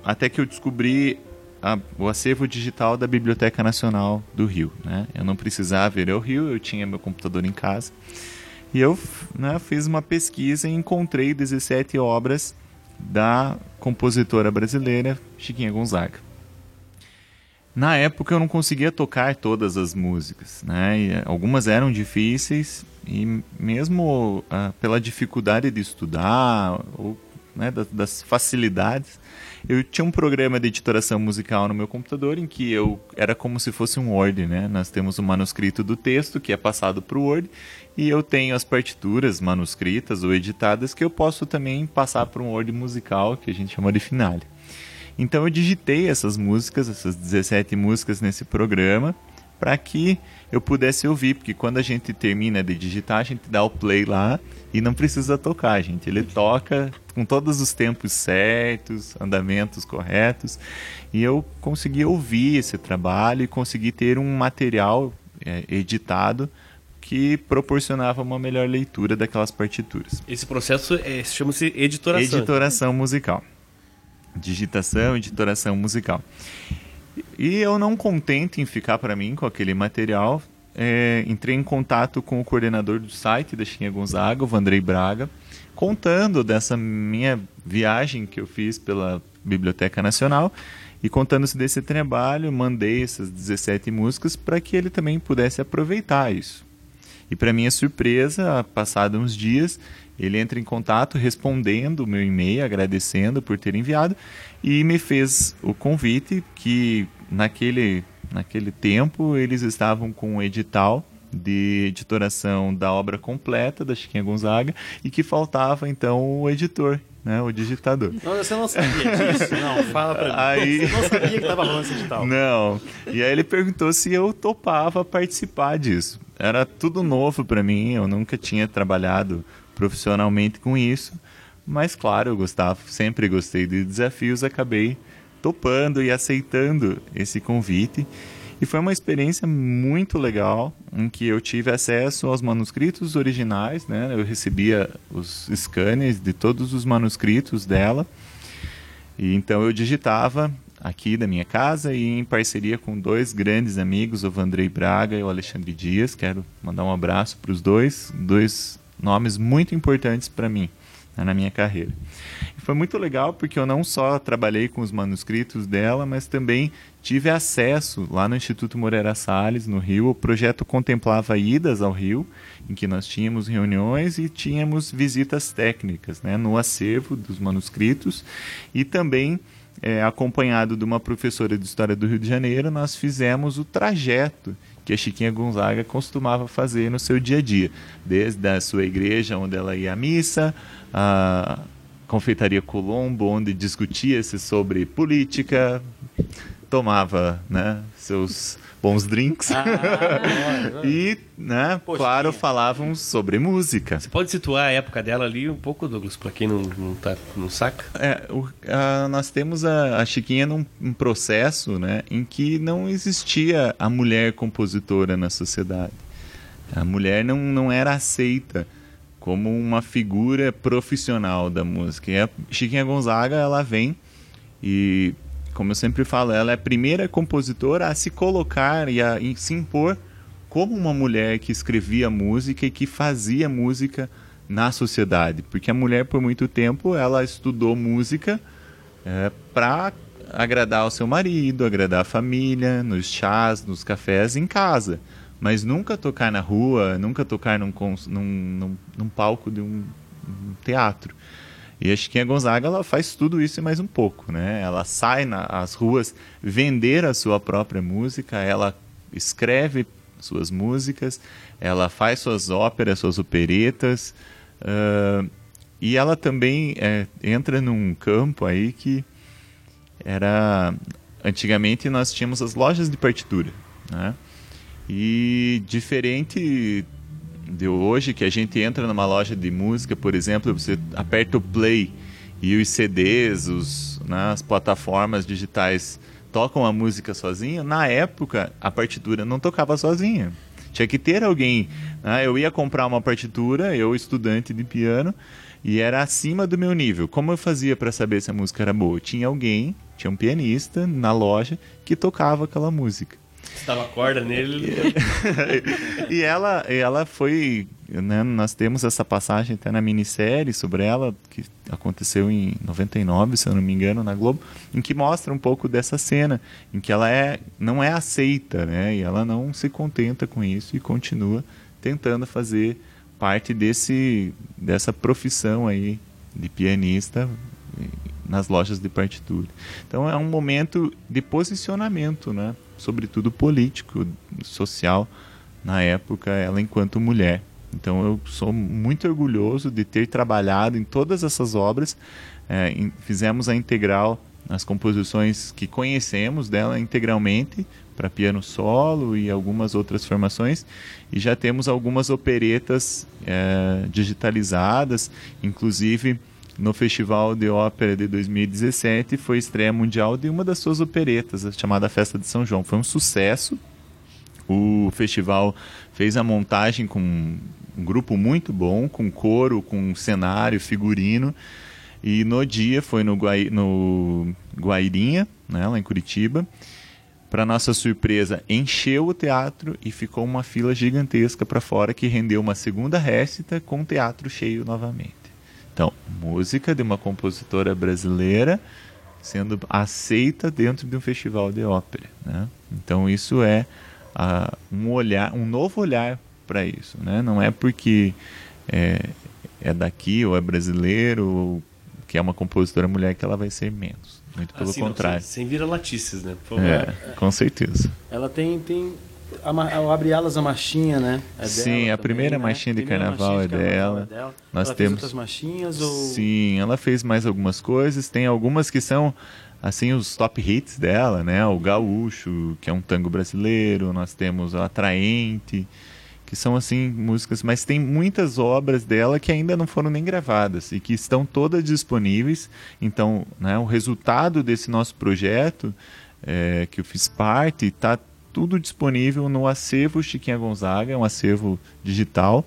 Speaker 5: até que eu descobri a, o acervo digital da Biblioteca Nacional do Rio. Né? Eu não precisava ir ao Rio, eu tinha meu computador em casa. E eu né, fiz uma pesquisa e encontrei 17 obras da compositora brasileira Chiquinha Gonzaga. Na época eu não conseguia tocar todas as músicas, né? E eh, algumas eram difíceis e mesmo ah, pela dificuldade de estudar ou né, das, facilidades, eu tinha um programa de editoração musical no meu computador em que eu era como se fosse um Word, né? Nós temos o manuscrito do texto que é passado para o Word e eu tenho as partituras manuscritas ou editadas que eu posso também passar para um Word musical que a gente chama de finale. Então eu digitei essas músicas, essas 17 músicas nesse programa para que eu pudesse ouvir, porque quando a gente termina de digitar, a gente dá o play lá e não precisa tocar, gente. Ele toca com todos os tempos certos, andamentos corretos, e eu consegui ouvir esse trabalho e consegui ter um material é, editado que proporcionava uma melhor leitura daquelas partituras.
Speaker 2: Esse processo é, chama-se editoração.
Speaker 5: Editoração musical. Digitação, editoração musical. E eu não contente em ficar para mim com aquele material, é, entrei em contato com o coordenador do site da Chiquinha Gonzaga, o Vandrei Braga, contando dessa minha viagem que eu fiz pela Biblioteca Nacional e contando-se desse trabalho, mandei essas 17 músicas para que ele também pudesse aproveitar isso. E para minha surpresa, passados uns dias, ele entra em contato respondendo o meu e-mail, agradecendo por ter enviado e me fez o convite que naquele, naquele tempo eles estavam com um edital de editoração da obra completa da Chiquinha Gonzaga e que faltava então o editor, né, o digitador.
Speaker 1: Não, você não sabia disso? Não, fala pra mim. Aí... Você não sabia que estava rolando esse edital?
Speaker 5: Não. E aí ele perguntou se eu topava participar disso. Era tudo novo para mim, eu nunca tinha trabalhado profissionalmente com isso, mas claro, eu gostava, sempre gostei de desafios, acabei topando e aceitando esse convite. E foi uma experiência muito legal, em que eu tive acesso aos manuscritos originais, né? Eu recebia os scanners de todos os manuscritos dela. E então eu digitava aqui da minha casa e em parceria com dois grandes amigos, o Vandrei Braga e o Alexandre Dias. Quero mandar um abraço para os dois, dois nomes muito importantes para mim na minha carreira. E foi muito legal porque eu não só trabalhei com os manuscritos dela, mas também tive acesso lá no Instituto Moreira Salles, no Rio. O projeto contemplava idas ao Rio, em que nós tínhamos reuniões e tínhamos visitas técnicas né, no acervo dos manuscritos e também é, acompanhado de uma professora de História do Rio de Janeiro, nós fizemos o trajeto que a Chiquinha Gonzaga costumava fazer no seu dia a dia, desde a sua igreja onde ela ia à missa, a confeitaria Colombo, onde discutia-se sobre política, tomava né, seus bons drinks. Ah, e, né, Poxa, claro, falavam sobre música.
Speaker 2: Você pode situar a época dela ali um pouco, Douglas, para quem não, não, tá, não saca?
Speaker 5: É, o, a, nós temos a, a Chiquinha num um processo né, em que não existia a mulher compositora na sociedade. A mulher não, não era aceita como uma figura profissional da música. E a Chiquinha Gonzaga, ela vem e como eu sempre falo, ela é a primeira compositora a se colocar e a se impor como uma mulher que escrevia música e que fazia música na sociedade, porque a mulher por muito tempo ela estudou música é, para agradar o seu marido, agradar a família, nos chás, nos cafés, em casa, mas nunca tocar na rua, nunca tocar num, num, num, num palco de um, um teatro. E a Chiquinha Gonzaga ela faz tudo isso e mais um pouco, né? Ela sai nas ruas vender a sua própria música, ela escreve suas músicas, ela faz suas óperas, suas operetas, uh, e ela também é, entra num campo aí que era antigamente nós tínhamos as lojas de partitura, né? E diferente de hoje, que a gente entra numa loja de música, por exemplo, você aperta o play e os CDs, os, né, as plataformas digitais tocam a música sozinha, na época a partitura não tocava sozinha. Tinha que ter alguém. Né? Eu ia comprar uma partitura, eu estudante de piano, e era acima do meu nível. Como eu fazia para saber se a música era boa? Tinha alguém, tinha um pianista na loja que tocava aquela música.
Speaker 2: Você dava corda nele.
Speaker 5: e ela, ela foi. Né, nós temos essa passagem até na minissérie sobre ela, que aconteceu em 99, se eu não me engano, na Globo, em que mostra um pouco dessa cena, em que ela é, não é aceita, né? E ela não se contenta com isso e continua tentando fazer parte desse, dessa profissão aí de pianista nas lojas de partitura. Então é um momento de posicionamento, né? Sobretudo político, social, na época, ela enquanto mulher. Então eu sou muito orgulhoso de ter trabalhado em todas essas obras. É, em, fizemos a integral, as composições que conhecemos dela integralmente para piano solo e algumas outras formações. E já temos algumas operetas é, digitalizadas, inclusive no Festival de Ópera de 2017 foi estreia mundial de uma das suas operetas, chamada Festa de São João. Foi um sucesso. O festival fez a montagem com um grupo muito bom, com coro, com cenário, figurino. E no dia foi no, Guai, no Guairinha, né, lá em Curitiba. Para nossa surpresa, encheu o teatro e ficou uma fila gigantesca para fora que rendeu uma segunda récita com o teatro cheio novamente. Então, música de uma compositora brasileira sendo aceita dentro de um festival de ópera. Né? Então, isso é uh, um olhar, um novo olhar para isso. Né? Não é porque é, é daqui ou é brasileiro ou que é uma compositora mulher que ela vai ser menos. Muito pelo assim, contrário.
Speaker 2: Sem, sem vira latices, né?
Speaker 5: É, com certeza.
Speaker 1: Ela tem, tem o Abre Alas a Marchinha, né?
Speaker 5: É Sim, a primeira né? marchinha de carnaval, marchinha de é carnaval é, dela. é, dela. Nós
Speaker 1: ela
Speaker 5: temos
Speaker 1: outras marchinhas ou
Speaker 5: Sim, ela fez mais algumas coisas, tem algumas que são assim os top hits dela, né? O Gaúcho, que é um tango brasileiro, nós temos o Atraente, que são assim músicas, mas tem muitas obras dela que ainda não foram nem gravadas e que estão todas disponíveis. Então, né, o resultado desse nosso projeto é, que eu fiz parte está tudo disponível no acervo Chiquinha Gonzaga, é um acervo digital,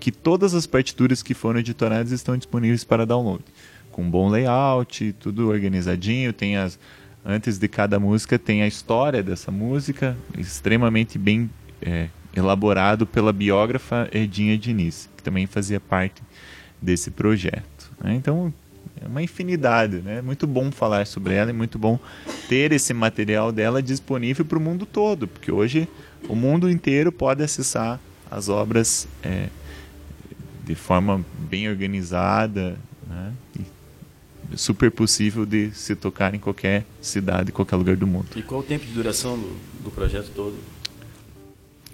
Speaker 5: que todas as partituras que foram editoradas estão disponíveis para download. Com bom layout, tudo organizadinho, tem as antes de cada música tem a história dessa música, extremamente bem é, elaborado pela biógrafa Edinha Diniz, que também fazia parte desse projeto. Né? Então, uma infinidade, né? É muito bom falar sobre ela, é muito bom ter esse material dela disponível para o mundo todo, porque hoje o mundo inteiro pode acessar as obras é, de forma bem organizada, né? E super possível de se tocar em qualquer cidade, qualquer lugar do mundo.
Speaker 1: E qual o tempo de duração do, do projeto todo?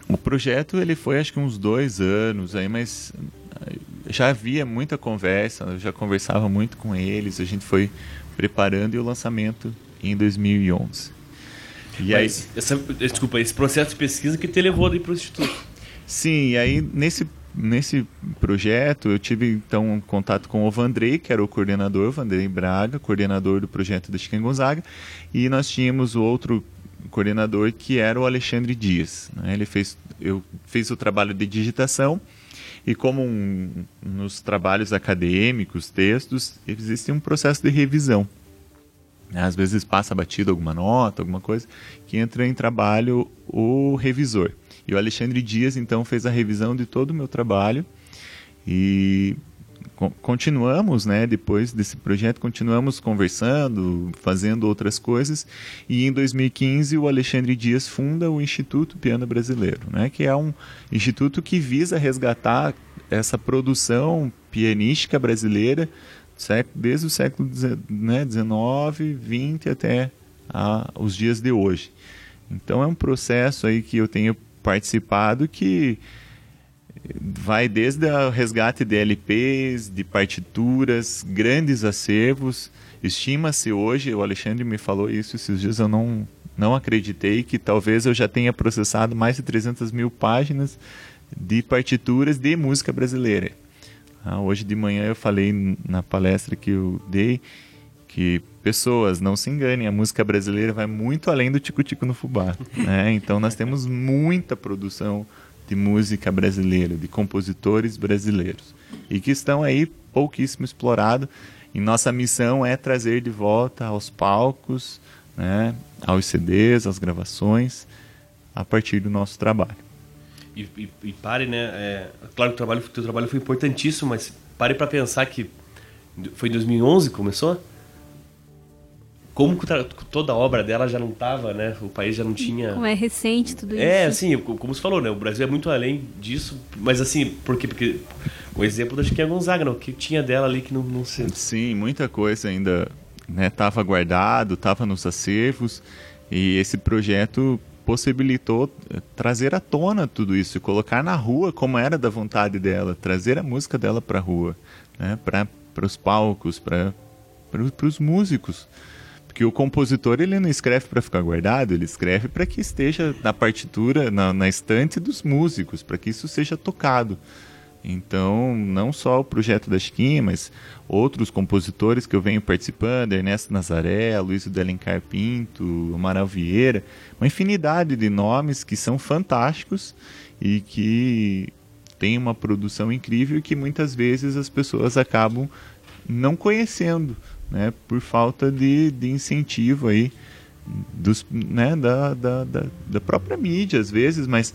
Speaker 5: O projeto ele foi acho que uns dois anos aí, mas já havia muita conversa, eu já conversava muito com eles, a gente foi preparando e o lançamento em 2011.
Speaker 2: E Mas, aí, essa, desculpa, esse processo de pesquisa que te levou para o Instituto.
Speaker 5: Sim, e aí nesse, nesse projeto eu tive então um contato com o Vandrei, que era o coordenador, o Vandrei Braga, coordenador do projeto da Chicken Gonzaga, e nós tínhamos o outro coordenador que era o Alexandre Dias. Né? Ele fez, eu fiz o trabalho de digitação e como um, nos trabalhos acadêmicos, textos, existe um processo de revisão. Às vezes passa batido alguma nota, alguma coisa, que entra em trabalho o revisor. E o Alexandre Dias, então, fez a revisão de todo o meu trabalho e continuamos, né, depois desse projeto, continuamos conversando, fazendo outras coisas, e em 2015 o Alexandre Dias funda o Instituto Piano Brasileiro, né, que é um instituto que visa resgatar essa produção pianística brasileira desde o século né, 20 até a, os dias de hoje. Então é um processo aí que eu tenho participado que vai desde o resgate de LPs, de partituras, grandes acervos. Estima-se hoje, o Alexandre me falou isso esses dias, eu não, não acreditei, que talvez eu já tenha processado mais de 300 mil páginas de partituras de música brasileira. Ah, hoje de manhã eu falei na palestra que eu dei que pessoas não se enganem, a música brasileira vai muito além do tico-tico no fubá. Né? Então nós temos muita produção de música brasileira, de compositores brasileiros, e que estão aí pouquíssimo explorados. E nossa missão é trazer de volta aos palcos, né, aos CDs, às gravações, a partir do nosso trabalho.
Speaker 2: E, e, e pare, né? É, claro que o trabalho, teu trabalho foi importantíssimo, mas pare para pensar que foi em 2011 que começou? Como toda a obra dela já não estava, né? O país já não tinha.
Speaker 3: Como é recente tudo isso.
Speaker 2: É, assim, como você falou, né? O Brasil é muito além disso, mas assim, por quê? Porque o exemplo da Chiquinha Gonzaga, não, o que tinha dela ali que não, não se.
Speaker 5: Sim, muita coisa ainda estava né, guardado, estava nos acervos, e esse projeto possibilitou eh, trazer à tona tudo isso, colocar na rua como era da vontade dela, trazer a música dela para a rua, né? para os palcos, para os músicos. Porque o compositor ele não escreve para ficar guardado, ele escreve para que esteja na partitura, na, na estante dos músicos, para que isso seja tocado. Então, não só o projeto da Chiquinha, mas outros compositores que eu venho participando, Ernesto Nazaré, Luiz de Alencar Pinto, Amaral Vieira, uma infinidade de nomes que são fantásticos e que têm uma produção incrível que muitas vezes as pessoas acabam não conhecendo, né, por falta de, de incentivo aí dos, né, da, da, da, da própria mídia às vezes, mas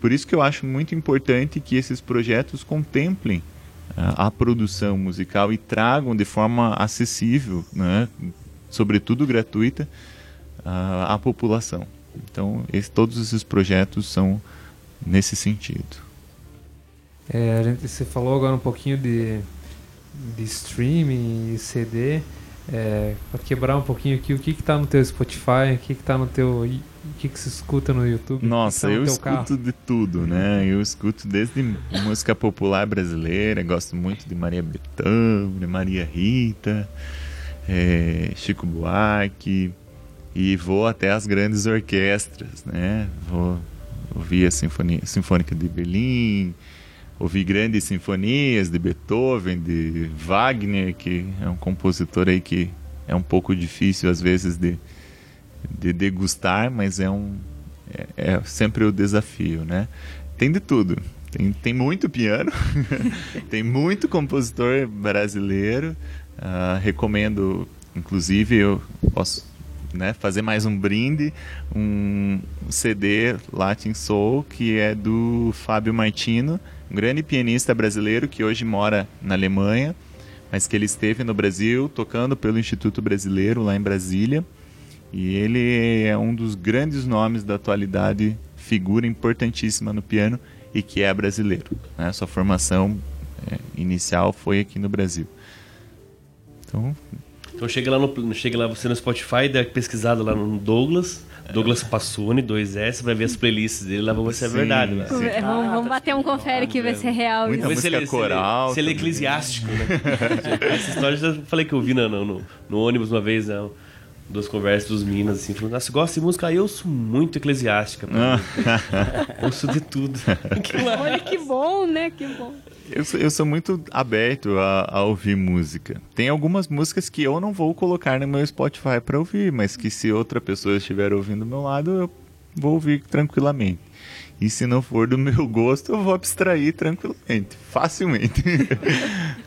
Speaker 5: por isso que eu acho muito importante que esses projetos contemplem a, a produção musical e tragam de forma acessível, né, sobretudo gratuita, a, a população. Então, esse, todos esses projetos são nesse sentido.
Speaker 4: É, a gente, você falou agora um pouquinho de de streaming e CD, é, para quebrar um pouquinho aqui, o que que tá no teu Spotify, o que que tá no teu o que que se escuta no YouTube?
Speaker 5: Nossa,
Speaker 4: tá
Speaker 5: eu escuto
Speaker 4: carro?
Speaker 5: de tudo, né? Eu escuto desde música popular brasileira, gosto muito de Maria Bethânia, Maria Rita, é, Chico Buarque e vou até as grandes orquestras, né? Vou ouvir a Sinfonia, Sinfônica de Berlim, ouvi grandes sinfonias de Beethoven, de Wagner, que é um compositor aí que é um pouco difícil às vezes de, de degustar, mas é um é, é sempre o desafio, né? Tem de tudo. Tem, tem muito piano, tem muito compositor brasileiro. Uh, recomendo, inclusive, eu posso né, fazer mais um brinde, um CD Latin Soul, que é do Fábio Martino, um grande pianista brasileiro que hoje mora na Alemanha, mas que ele esteve no Brasil tocando pelo Instituto Brasileiro lá em Brasília. E ele é um dos grandes nomes da atualidade, figura importantíssima no piano e que é brasileiro. Né? Sua formação é, inicial foi aqui no Brasil.
Speaker 2: Então, então chega lá, no, chega lá você no Spotify, dá pesquisada lá no Douglas, Douglas Passoni, 2S, vai ver as playlists dele, lá vai ver se é verdade. Né?
Speaker 3: É, vamos, vamos, bater um confere que vai ser real.
Speaker 5: Muita música se ele, coral.
Speaker 2: Se ele, se ele é eclesiástico, né? Essa história eu já falei que eu vi no, no, no ônibus uma vez, né? duas conversas dos Minas, assim, falando, ah, você gosta de música? Eu sou muito eclesiástica. Ouço de tudo.
Speaker 3: Olha que bom, né? Que bom.
Speaker 5: Eu sou, eu sou muito aberto a, a, ouvir música. Tem algumas músicas que eu não vou colocar no meu Spotify para ouvir, mas que se outra pessoa estiver ouvindo do meu lado, eu vou ouvir tranquilamente. E se não for do meu gosto, eu vou abstrair tranquilamente, facilmente.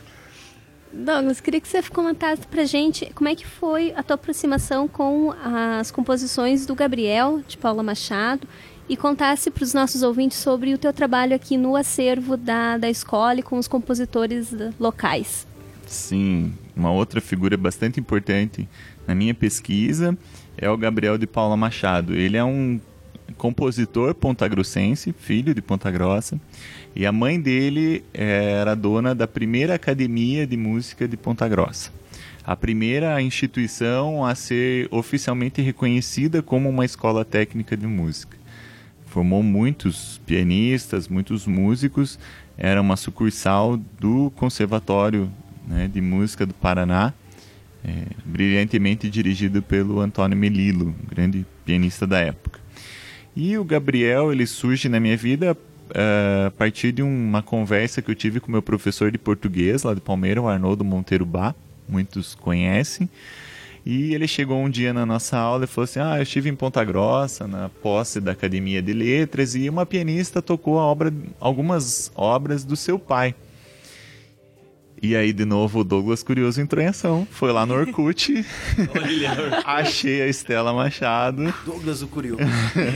Speaker 3: Douglas, queria que você comentasse pra gente como é que foi a tua aproximação com as composições do Gabriel, de Paula Machado, e contasse para os nossos ouvintes sobre o teu trabalho aqui no acervo da, da escola e com os compositores locais.
Speaker 5: Sim, uma outra figura bastante importante na minha pesquisa é o Gabriel de Paula Machado. Ele é um compositor pontagrossense, filho de Ponta Grossa, e a mãe dele era dona da primeira academia de música de Ponta Grossa. A primeira instituição a ser oficialmente reconhecida como uma escola técnica de música. Formou muitos pianistas, muitos músicos. Era uma sucursal do Conservatório né, de Música do Paraná, é, brilhantemente dirigido pelo Antônio Melilo, grande pianista da época. E o Gabriel ele surge na minha vida uh, a partir de uma conversa que eu tive com meu professor de português lá de Palmeiras, o Arnoldo Monteiro Bá, muitos conhecem. E ele chegou um dia na nossa aula e falou assim: Ah, eu estive em Ponta Grossa, na posse da Academia de Letras, e uma pianista tocou obra, algumas obras do seu pai. E aí, de novo, o Douglas Curioso entrou em ação. Foi lá no Orkut. achei a Estela Machado.
Speaker 1: Douglas o Curioso.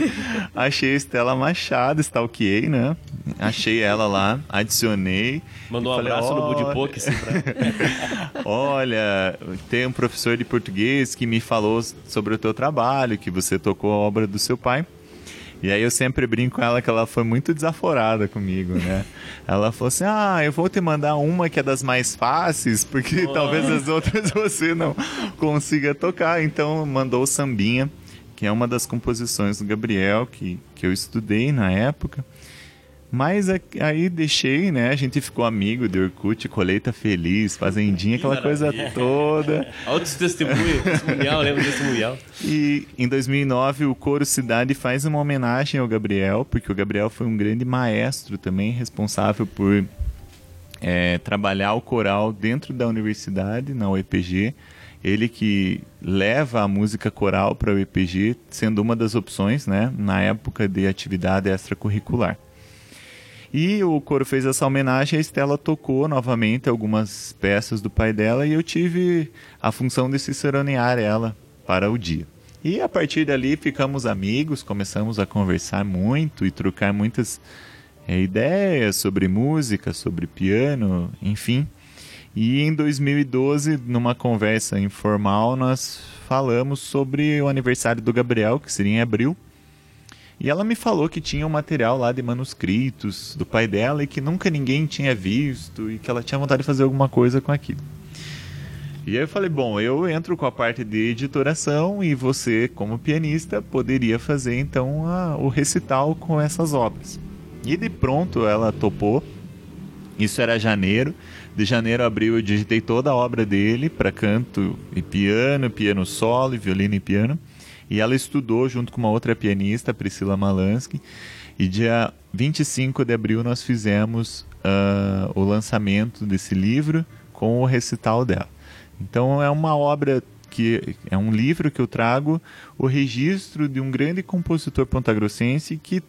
Speaker 5: achei a Estela Machado, stalkeei, né? Achei ela lá, adicionei.
Speaker 2: Mandou um falei, abraço no assim,
Speaker 5: pra... Olha, tem um professor de português que me falou sobre o teu trabalho, que você tocou a obra do seu pai. E aí eu sempre brinco com ela que ela foi muito desaforada comigo, né? ela falou assim: Ah, eu vou te mandar uma que é das mais fáceis, porque talvez as outras você não consiga tocar. Então mandou o Sambinha, que é uma das composições do Gabriel, que, que eu estudei na época. Mas aí deixei, né? A gente ficou amigo de Orkut, colheita feliz, fazendinha, aquela coisa toda.
Speaker 2: Altos testemunhos, testemunhal, lembra do testemunhal.
Speaker 5: E em 2009 o Coro Cidade faz uma homenagem ao Gabriel, porque o Gabriel foi um grande maestro também, responsável por é, trabalhar o coral dentro da universidade, na UEPG. Ele que leva a música coral para o UEPG, sendo uma das opções, né, na época de atividade extracurricular. E o coro fez essa homenagem, a Estela tocou novamente algumas peças do pai dela e eu tive a função de ciceronear ela para o dia. E a partir dali ficamos amigos, começamos a conversar muito e trocar muitas é, ideias sobre música, sobre piano, enfim. E em 2012, numa conversa informal, nós falamos sobre o aniversário do Gabriel, que seria em abril. E ela me falou que tinha um material lá de manuscritos do pai dela e que nunca ninguém tinha visto e que ela tinha vontade de fazer alguma coisa com aquilo. E aí eu falei, bom, eu entro com a parte de editoração e você, como pianista, poderia fazer então a, o recital com essas obras. E de pronto ela topou. Isso era janeiro. De janeiro a abril eu digitei toda a obra dele para canto e piano, piano solo, violino e piano. E ela estudou junto com uma outra pianista, Priscila Malansky. E dia 25 de abril nós fizemos uh, o lançamento desse livro com o recital dela. Então é uma obra que é um livro que eu trago o registro de um grande compositor pontagrossense que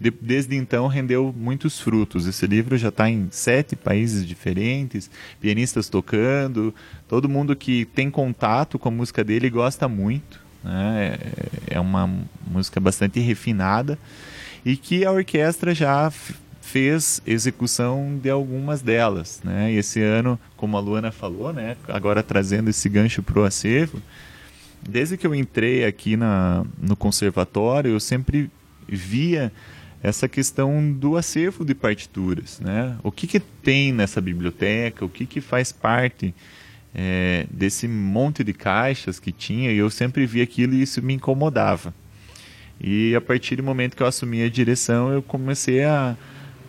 Speaker 5: de, desde então rendeu muitos frutos. Esse livro já está em sete países diferentes, pianistas tocando, todo mundo que tem contato com a música dele gosta muito. Né? É, é uma música bastante refinada e que a orquestra já fez execução de algumas delas, né? E esse ano, como a Luana falou, né? Agora trazendo esse gancho para o acervo, desde que eu entrei aqui na, no conservatório, eu sempre via essa questão do acervo de partituras, né? O que, que tem nessa biblioteca? O que, que faz parte é, desse monte de caixas que tinha? E eu sempre via aquilo e isso me incomodava. E a partir do momento que eu assumi a direção, eu comecei a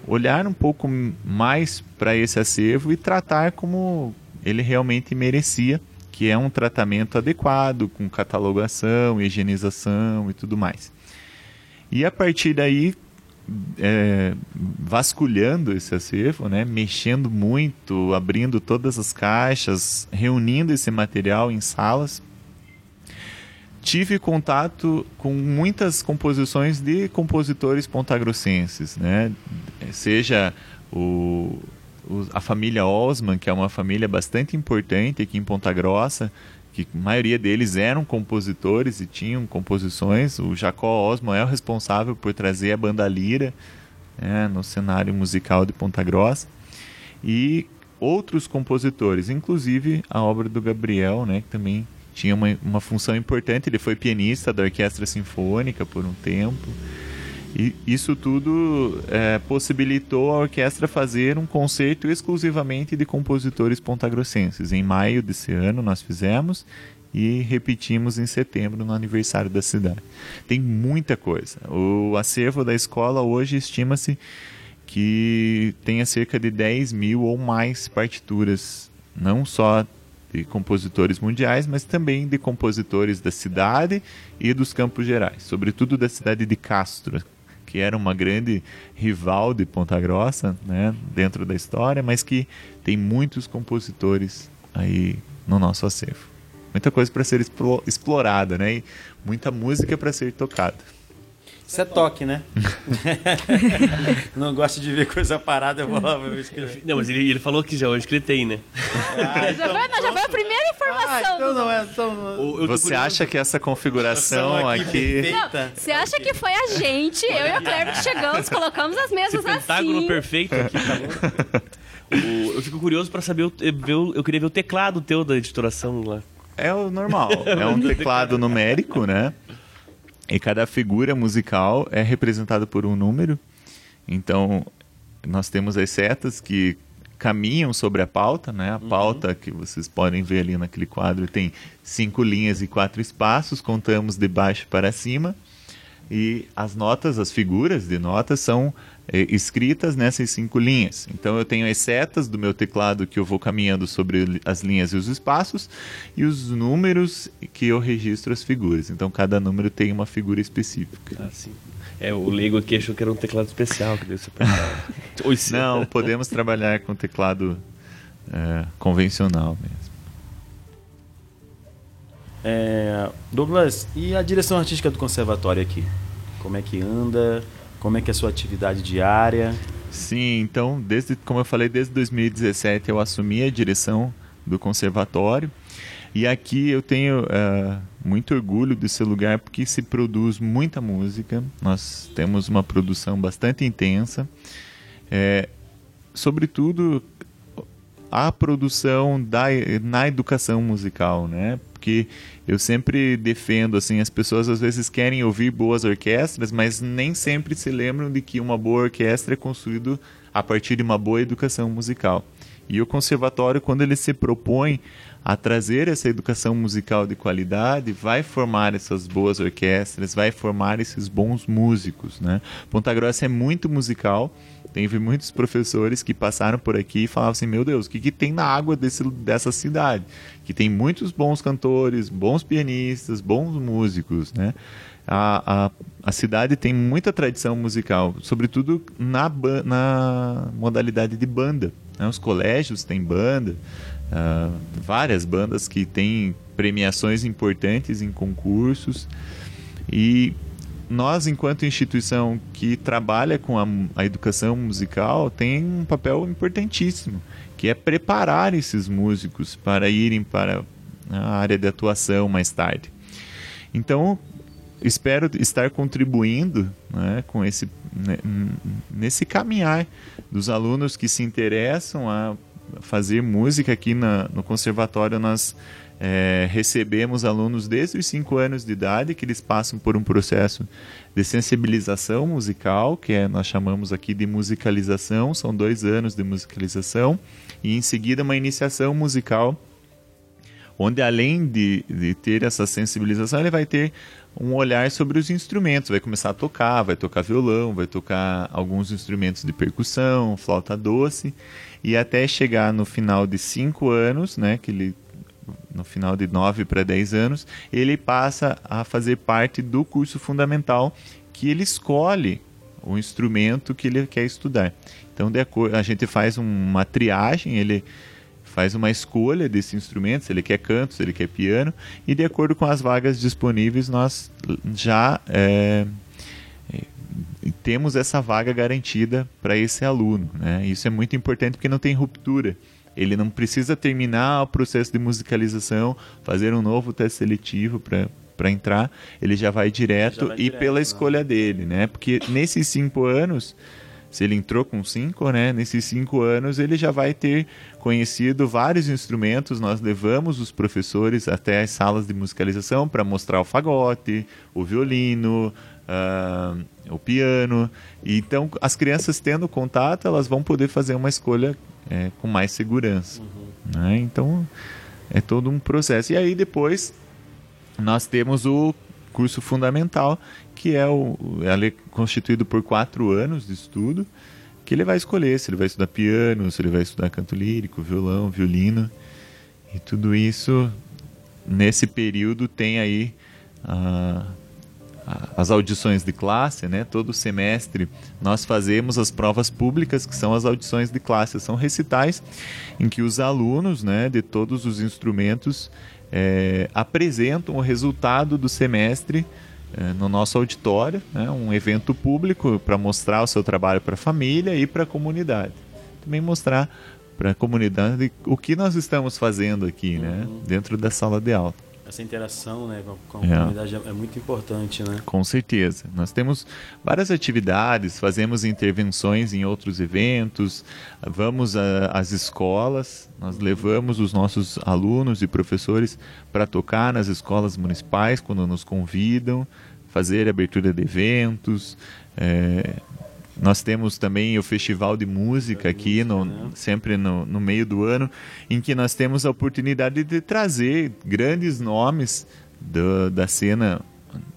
Speaker 5: olhar um pouco mais para esse acervo e tratar como ele realmente merecia, que é um tratamento adequado, com catalogação, higienização e tudo mais. E a partir daí, é, vasculhando esse acervo, né, mexendo muito, abrindo todas as caixas, reunindo esse material em salas, tive contato com muitas composições de compositores pontagrossenses, né? Seja o, o, a família Osman, que é uma família bastante importante aqui em Ponta Grossa, que a maioria deles eram compositores e tinham composições. O Jacó Osman é o responsável por trazer a banda lira né, no cenário musical de Ponta Grossa. E outros compositores, inclusive a obra do Gabriel, né, que também tinha uma, uma função importante. Ele foi pianista da Orquestra Sinfônica por um tempo. E isso tudo é, possibilitou a orquestra fazer um concerto exclusivamente de compositores pontagrossenses. Em maio desse ano nós fizemos e repetimos em setembro no aniversário da cidade. Tem muita coisa. O acervo da escola hoje estima-se que tenha cerca de 10 mil ou mais partituras, não só de compositores mundiais, mas também de compositores da cidade e dos Campos Gerais, sobretudo da cidade de Castro, que era uma grande rival de Ponta Grossa, né, dentro da história, mas que tem muitos compositores aí no nosso acervo. Muita coisa para ser explorada, né? E muita música para ser tocada.
Speaker 1: Isso é toque, né? não gosto de ver coisa parada, eu vou lá ver escrever.
Speaker 2: Não, mas ele, ele falou que já hoje que ele tem, né?
Speaker 3: Ah, então, já, foi, já foi a primeira informação. Ah,
Speaker 1: então não é. Então...
Speaker 5: Você acha que essa configuração aqui.
Speaker 3: Não, você acha que foi a gente, eu e o Cleber que chegamos, colocamos as mesas Esse pentágono
Speaker 2: assim. perfeito aqui, tá bom? o, eu fico curioso para saber, eu, eu, eu queria ver o teclado teu da editoração lá.
Speaker 5: É o normal. É um teclado numérico, né? E cada figura musical é representada por um número. Então, nós temos as setas que caminham sobre a pauta, né? A uhum. pauta que vocês podem ver ali naquele quadro tem cinco linhas e quatro espaços, contamos de baixo para cima. E as notas, as figuras de notas são escritas nessas cinco linhas. Então eu tenho as setas do meu teclado que eu vou caminhando sobre as linhas e os espaços e os números que eu registro as figuras. Então cada número tem uma figura específica.
Speaker 2: Ah, sim. É, o leigo aqui achou que era um teclado especial. Que
Speaker 5: Não, podemos trabalhar com teclado é, convencional mesmo.
Speaker 1: É, Douglas, e a direção artística do conservatório aqui? Como é que anda? Como é que é a sua atividade diária?
Speaker 5: Sim, então, desde, como eu falei, desde 2017 eu assumi a direção do conservatório. E aqui eu tenho uh, muito orgulho desse lugar porque se produz muita música. Nós temos uma produção bastante intensa. É, sobretudo a produção da, na educação musical, né? Porque eu sempre defendo assim, as pessoas às vezes querem ouvir boas orquestras, mas nem sempre se lembram de que uma boa orquestra é construída a partir de uma boa educação musical. E o conservatório, quando ele se propõe a trazer essa educação musical de qualidade, vai formar essas boas orquestras, vai formar esses bons músicos, né? Ponta Grossa é muito musical, Teve muitos professores que passaram por aqui e falavam assim: Meu Deus, o que, que tem na água desse, dessa cidade? Que tem muitos bons cantores, bons pianistas, bons músicos, né? A, a, a cidade tem muita tradição musical, sobretudo na, na modalidade de banda. Né? Os colégios têm banda, uh, várias bandas que têm premiações importantes em concursos e nós, enquanto instituição que trabalha com a, a, educação musical, tem um papel importantíssimo, que é preparar esses músicos para irem para a área de atuação mais tarde. Então, espero estar contribuindo né, com esse né, nesse caminhar dos alunos que se interessam a fazer música aqui na, no conservatório nós é, recebemos alunos desde os 5 anos de idade que eles passam por um processo de sensibilização musical, que é, nós chamamos aqui de musicalização, são dois anos de musicalização, e em seguida uma iniciação musical, onde além de, de ter essa sensibilização, ele vai ter um olhar sobre os instrumentos, vai começar a tocar, vai tocar violão, vai tocar alguns instrumentos de percussão, flauta doce, e até chegar no final de cinco anos, né, que ele no final de 9 para 10 anos, ele passa a fazer parte do curso fundamental que ele escolhe o instrumento que ele quer estudar. Então, a gente faz uma triagem, ele faz uma escolha desse instrumento, se ele quer canto, se ele quer piano, e de acordo com as vagas disponíveis, nós já é, temos essa vaga garantida para esse aluno. Né? Isso é muito importante porque não tem ruptura. Ele não precisa terminar o processo de musicalização, fazer um novo teste seletivo para para entrar, ele já vai direto já vai e direto, pela né? escolha dele, né? Porque nesses cinco anos, se ele entrou com cinco, né? Nesses cinco anos ele já vai ter conhecido vários instrumentos. Nós levamos os professores até as salas de musicalização para mostrar o fagote, o violino, uh, o piano. E, então, as crianças tendo contato, elas vão poder fazer uma escolha é, com mais segurança. Uhum. Né? Então, é todo um processo. E aí, depois, nós temos o curso fundamental, que é, o, é constituído por quatro anos de estudo, que ele vai escolher se ele vai estudar piano, se ele vai estudar canto lírico, violão, violino. E tudo isso, nesse período, tem aí... Uh, as audições de classe, né? Todo semestre nós fazemos as provas públicas, que são as audições de classe. São recitais em que os alunos, né, de todos os instrumentos é, apresentam o resultado do semestre é, no nosso auditório, né? Um evento público para mostrar o seu trabalho para a família e para a comunidade. Também mostrar para a comunidade o que nós estamos fazendo aqui, né? Uhum. Dentro da sala de aula
Speaker 1: essa interação né, com a é. comunidade é muito importante, né?
Speaker 5: Com certeza. Nós temos várias atividades, fazemos intervenções em outros eventos, vamos às escolas, nós levamos os nossos alunos e professores para tocar nas escolas municipais quando nos convidam, fazer abertura de eventos, é, nós temos também o Festival de Música aqui, no, né? sempre no, no meio do ano, em que nós temos a oportunidade de trazer grandes nomes do, da cena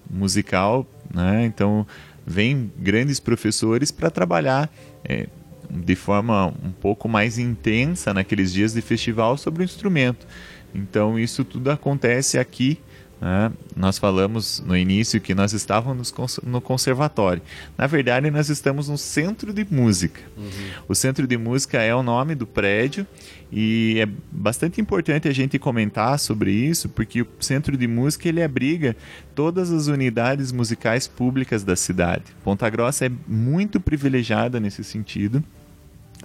Speaker 5: musical. Né? Então, vem grandes professores para trabalhar é, de forma um pouco mais intensa naqueles dias de festival sobre o instrumento. Então, isso tudo acontece aqui né? Nós falamos no início que nós estávamos no conservatório. Na verdade, nós estamos no centro de música. Uhum. O centro de música é o nome do prédio e é bastante importante a gente comentar sobre isso, porque o centro de música ele abriga todas as unidades musicais públicas da cidade. Ponta Grossa é muito privilegiada nesse sentido,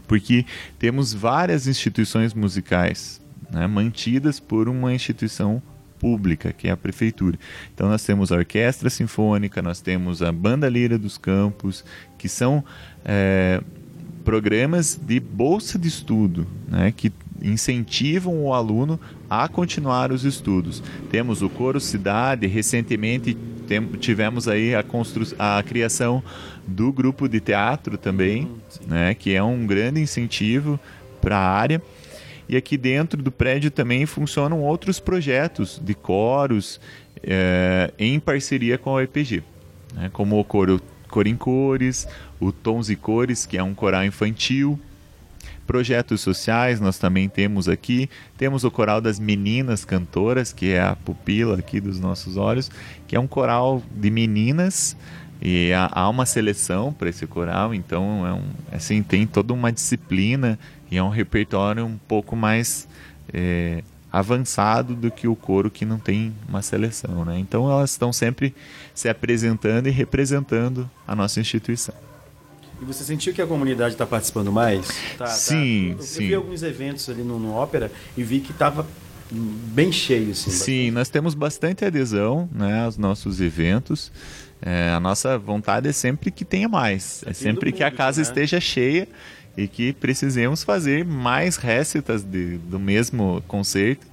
Speaker 5: porque temos várias instituições musicais né, mantidas por uma instituição pública, que é a prefeitura. Então nós temos a orquestra sinfônica, nós temos a banda lira dos campos, que são é, programas de bolsa de estudo, né, que incentivam o aluno a continuar os estudos. Temos o Coro Cidade, recentemente tivemos aí a, a criação do grupo de teatro também, né, que é um grande incentivo para a área. E aqui dentro do prédio também funcionam outros projetos de coros é, em parceria com a EPG, né? como o coro, coro em Cores, o Tons e Cores, que é um coral infantil, projetos sociais nós também temos aqui. Temos o coral das meninas cantoras, que é a pupila aqui dos nossos olhos, que é um coral de meninas e há uma seleção para esse coral, então é um, assim tem toda uma disciplina e é um repertório um pouco mais é, avançado do que o coro que não tem uma seleção, né? Então elas estão sempre se apresentando e representando a nossa instituição.
Speaker 1: E você sentiu que a comunidade está participando mais? Tá,
Speaker 5: sim,
Speaker 1: tá. Eu,
Speaker 5: sim.
Speaker 1: Eu vi alguns eventos ali no, no Ópera e vi que estava bem cheio. Assim,
Speaker 5: sim, nós temos bastante adesão né, aos nossos eventos. É, a nossa vontade é sempre que tenha mais. É sempre público, que a casa né? esteja cheia e que precisemos fazer mais récitas de, do mesmo concerto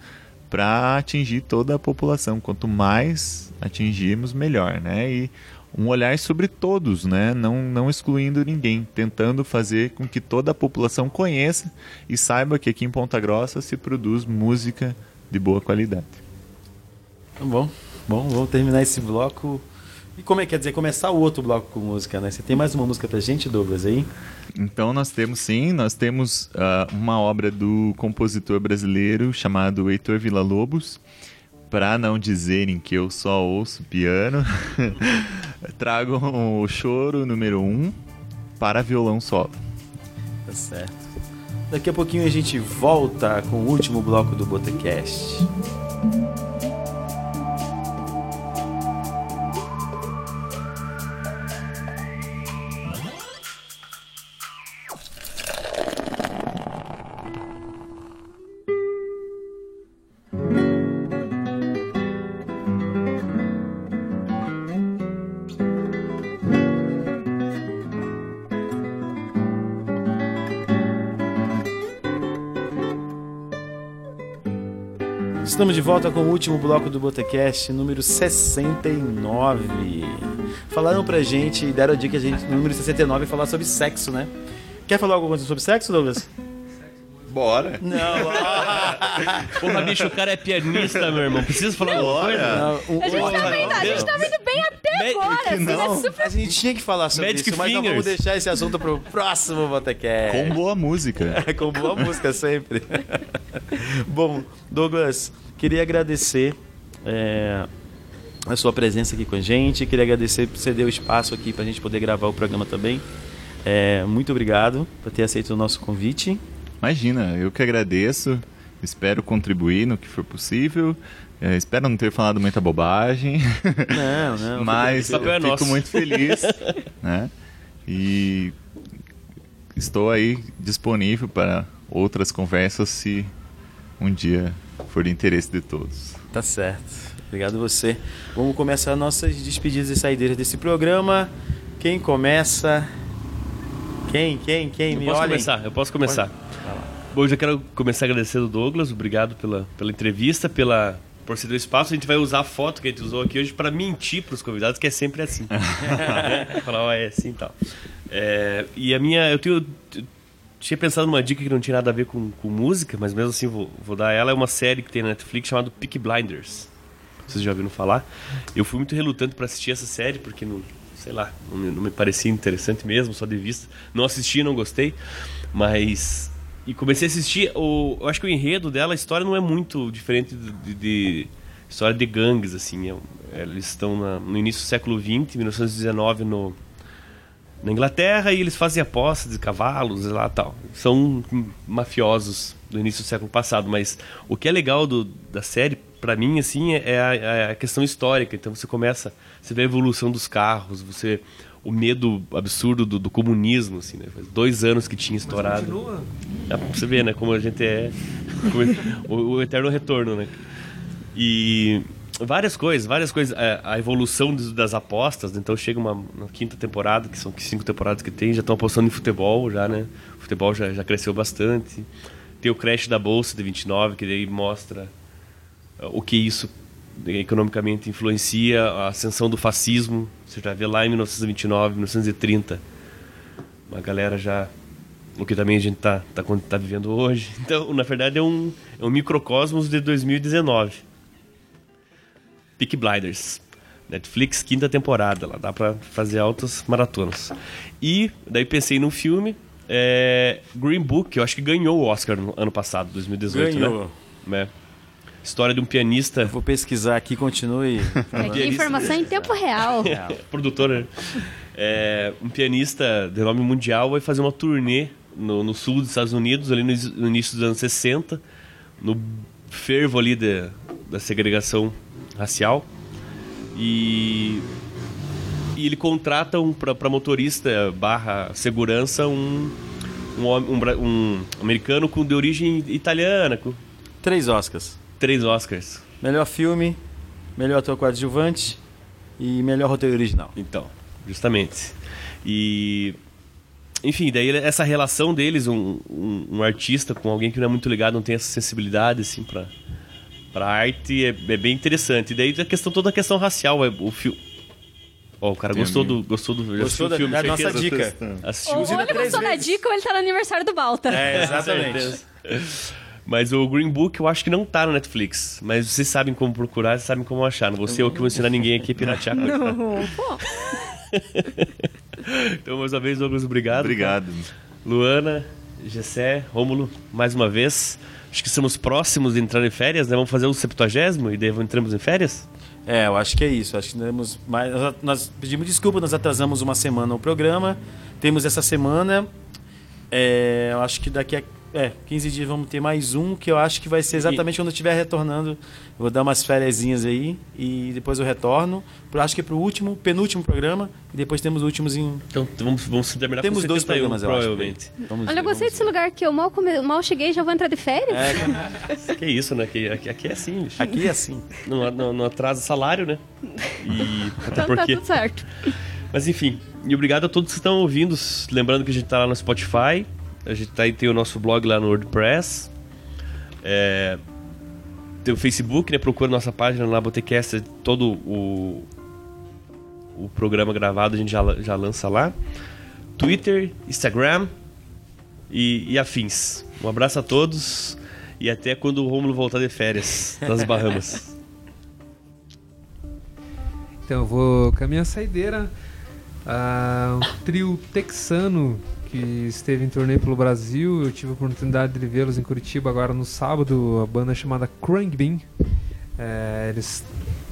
Speaker 5: para atingir toda a população. Quanto mais atingirmos, melhor, né? E um olhar sobre todos, né? Não, não excluindo ninguém, tentando fazer com que toda a população conheça e saiba que aqui em Ponta Grossa se produz música de boa qualidade.
Speaker 1: Tá bom, bom, vamos terminar esse bloco e como é que quer dizer começar o outro bloco com música, né? Você tem mais uma música pra gente, Douglas, aí?
Speaker 5: Então nós temos sim, nós temos uh, uma obra do compositor brasileiro chamado Heitor Villa-Lobos. Para não dizerem que eu só ouço piano, trago o choro número 1 um para violão solo.
Speaker 1: Tá certo. Daqui a pouquinho a gente volta com o último bloco do Botecast. Volta com o último bloco do Botecast, número 69. Falaram pra gente, deram a dica a gente, no número 69, falar sobre sexo, né? Quer falar alguma coisa sobre sexo, Douglas?
Speaker 5: Bora.
Speaker 1: Não,
Speaker 2: Porra, bicho, o cara é pianista, meu irmão. Precisa falar alguma coisa?
Speaker 3: Não, o, a, gente tá vendo, a gente tá vendo bem agora. Assim,
Speaker 1: não.
Speaker 3: É super...
Speaker 1: A gente tinha que falar sobre
Speaker 2: Magic
Speaker 1: isso, mas não vamos deixar esse assunto pro próximo Botecast.
Speaker 5: Com boa música.
Speaker 1: É, com boa música sempre. Bom, Douglas, queria agradecer é, a sua presença aqui com a gente. Queria agradecer por você deu espaço aqui para a gente poder gravar o programa também. É, muito obrigado por ter aceito o nosso convite.
Speaker 5: Imagina, eu que agradeço. Espero contribuir no que for possível. É, espero não ter falado muita bobagem.
Speaker 1: Não, não.
Speaker 5: Mas eu
Speaker 2: é
Speaker 5: fico muito feliz. né? E estou aí disponível para outras conversas se um dia for de interesse de todos.
Speaker 1: Tá certo. Obrigado a você. Vamos começar nossas despedidas e saídas desse programa. Quem começa? Quem, quem, quem?
Speaker 2: Eu
Speaker 1: Me
Speaker 2: posso
Speaker 1: olhem.
Speaker 2: começar, eu posso começar. Bom, eu já quero começar agradecendo o Douglas, obrigado pela, pela entrevista, pela por ceder o espaço. A gente vai usar a foto que a gente usou aqui hoje para mentir para os convidados, que é sempre assim. Né? Falar, ó, é assim e tal. É, e a minha, eu tenho, eu tinha pensado numa dica que não tinha nada a ver com, com música, mas mesmo assim vou, vou dar ela. É uma série que tem na Netflix chamada Peak Blinders. Vocês já ouviram falar? Eu fui muito relutante para assistir essa série porque não, sei lá, não me, não me parecia interessante mesmo, só de vista. Não assisti, não gostei, mas e comecei a assistir. O, eu acho que o enredo dela, a história não é muito diferente de, de, história de gangues, assim. É, eles estão na, no início do século XX, 1919, no, na Inglaterra, e eles fazem apostas de cavalos e lá tal. São mafiosos do início do século passado, mas o que é legal do, da série, para mim, assim, é a, é a questão histórica. Então você começa, você vê a evolução dos carros, você o medo absurdo do, do, comunismo, assim, né? Faz dois anos que tinha estourado.
Speaker 4: Mas continua.
Speaker 2: Pra você ver, né? Como a gente é. o, o, eterno retorno, né? E várias coisas, várias coisas. A, a evolução das apostas, então chega uma na quinta temporada, que são cinco temporadas que tem, já estão apostando em futebol, já, né? O futebol já, já cresceu bastante. Tem o crash da Bolsa de 29, que daí mostra o que isso economicamente influencia a ascensão do fascismo. Você já vê lá em 1929, 1930. Uma galera já. O que também a gente está tá, tá vivendo hoje. Então, na verdade, é um, é um microcosmos de 2019. Peak Blinders. Netflix, quinta temporada. Lá dá para fazer altas maratonas. E daí pensei num filme. É, Green Book, eu acho que ganhou o Oscar no ano passado, 2018,
Speaker 1: Ganhou.
Speaker 2: né? É. História de um pianista.
Speaker 1: Vou pesquisar aqui, continue.
Speaker 3: Aqui, informação em tempo real.
Speaker 2: Produtora. É, um pianista de nome mundial vai fazer uma turnê no, no sul dos Estados Unidos, ali no, no, início dos anos 60, no fervo ali da, da segregação racial. E, e ele contrata um, para motorista barra segurança um, um, um, um, americano com de origem italiana. Com
Speaker 1: três Oscars.
Speaker 2: Três Oscars.
Speaker 1: Melhor filme, melhor ator coadjuvante e melhor roteiro original.
Speaker 2: Então, justamente. E enfim, daí essa relação deles, um, um, um, artista com alguém que não é muito ligado, não tem essa sensibilidade assim para para arte é, é, bem interessante. E daí a questão toda a questão racial, é, o filme Ó, oh, o cara gostou do, gostou do,
Speaker 1: gostou do filme, da,
Speaker 2: nossa
Speaker 1: dica.
Speaker 2: Assistiu.
Speaker 3: Ou ele gostou da dica ou ele tá no aniversário do Balta.
Speaker 1: É, exatamente.
Speaker 2: Mas o Green Book eu acho que não tá no Netflix. Mas vocês sabem como procurar, vocês sabem como achar. Não vou ser eu que vou ensinar ninguém aqui a piratear.
Speaker 3: Não, pô.
Speaker 2: então, mais uma vez, Douglas, obrigado.
Speaker 5: Obrigado.
Speaker 2: Luana, Gessé, Rômulo, mais uma vez. Acho que estamos próximos de entrar em férias, né? Vamos fazer o 70 e daí entramos em férias?
Speaker 1: É, eu acho que é isso. Acho que temos mais. Nós pedimos desculpa, nós atrasamos uma semana o programa. Temos essa semana. É, eu acho que daqui a é, 15 dias vamos ter mais um, que eu acho que vai ser exatamente e... quando eu estiver retornando. Eu vou dar umas férias aí e depois eu retorno. Eu acho que é pro último, penúltimo programa. E depois temos últimos em.
Speaker 2: Então vamos, vamos terminar
Speaker 1: Temos dois programas, eu
Speaker 2: provavelmente.
Speaker 1: Acho.
Speaker 3: Vamos Olha, ver, eu gostei desse lugar que eu mal, come... mal cheguei e já vou entrar de férias.
Speaker 2: É, que isso, né? Que, aqui, aqui é assim. Bicho.
Speaker 1: Aqui é assim.
Speaker 2: Não, não, não atrasa salário, né?
Speaker 3: E até então, tá porque... tá tudo certo.
Speaker 2: Mas enfim, e obrigado a todos que estão ouvindo. Lembrando que a gente tá lá no Spotify. A gente tá, tem o nosso blog lá no WordPress. É, tem o Facebook, né? Procura nossa página lá, Botecast, todo o, o programa gravado a gente já, já lança lá. Twitter, Instagram e, e afins. Um abraço a todos e até quando o Romulo voltar de férias das Bahamas.
Speaker 4: Então eu vou com a minha saideira. Uh, um trio texano que esteve em turnê pelo Brasil. Eu tive a oportunidade de vê-los em Curitiba agora no sábado, a banda chamada Krang É, eles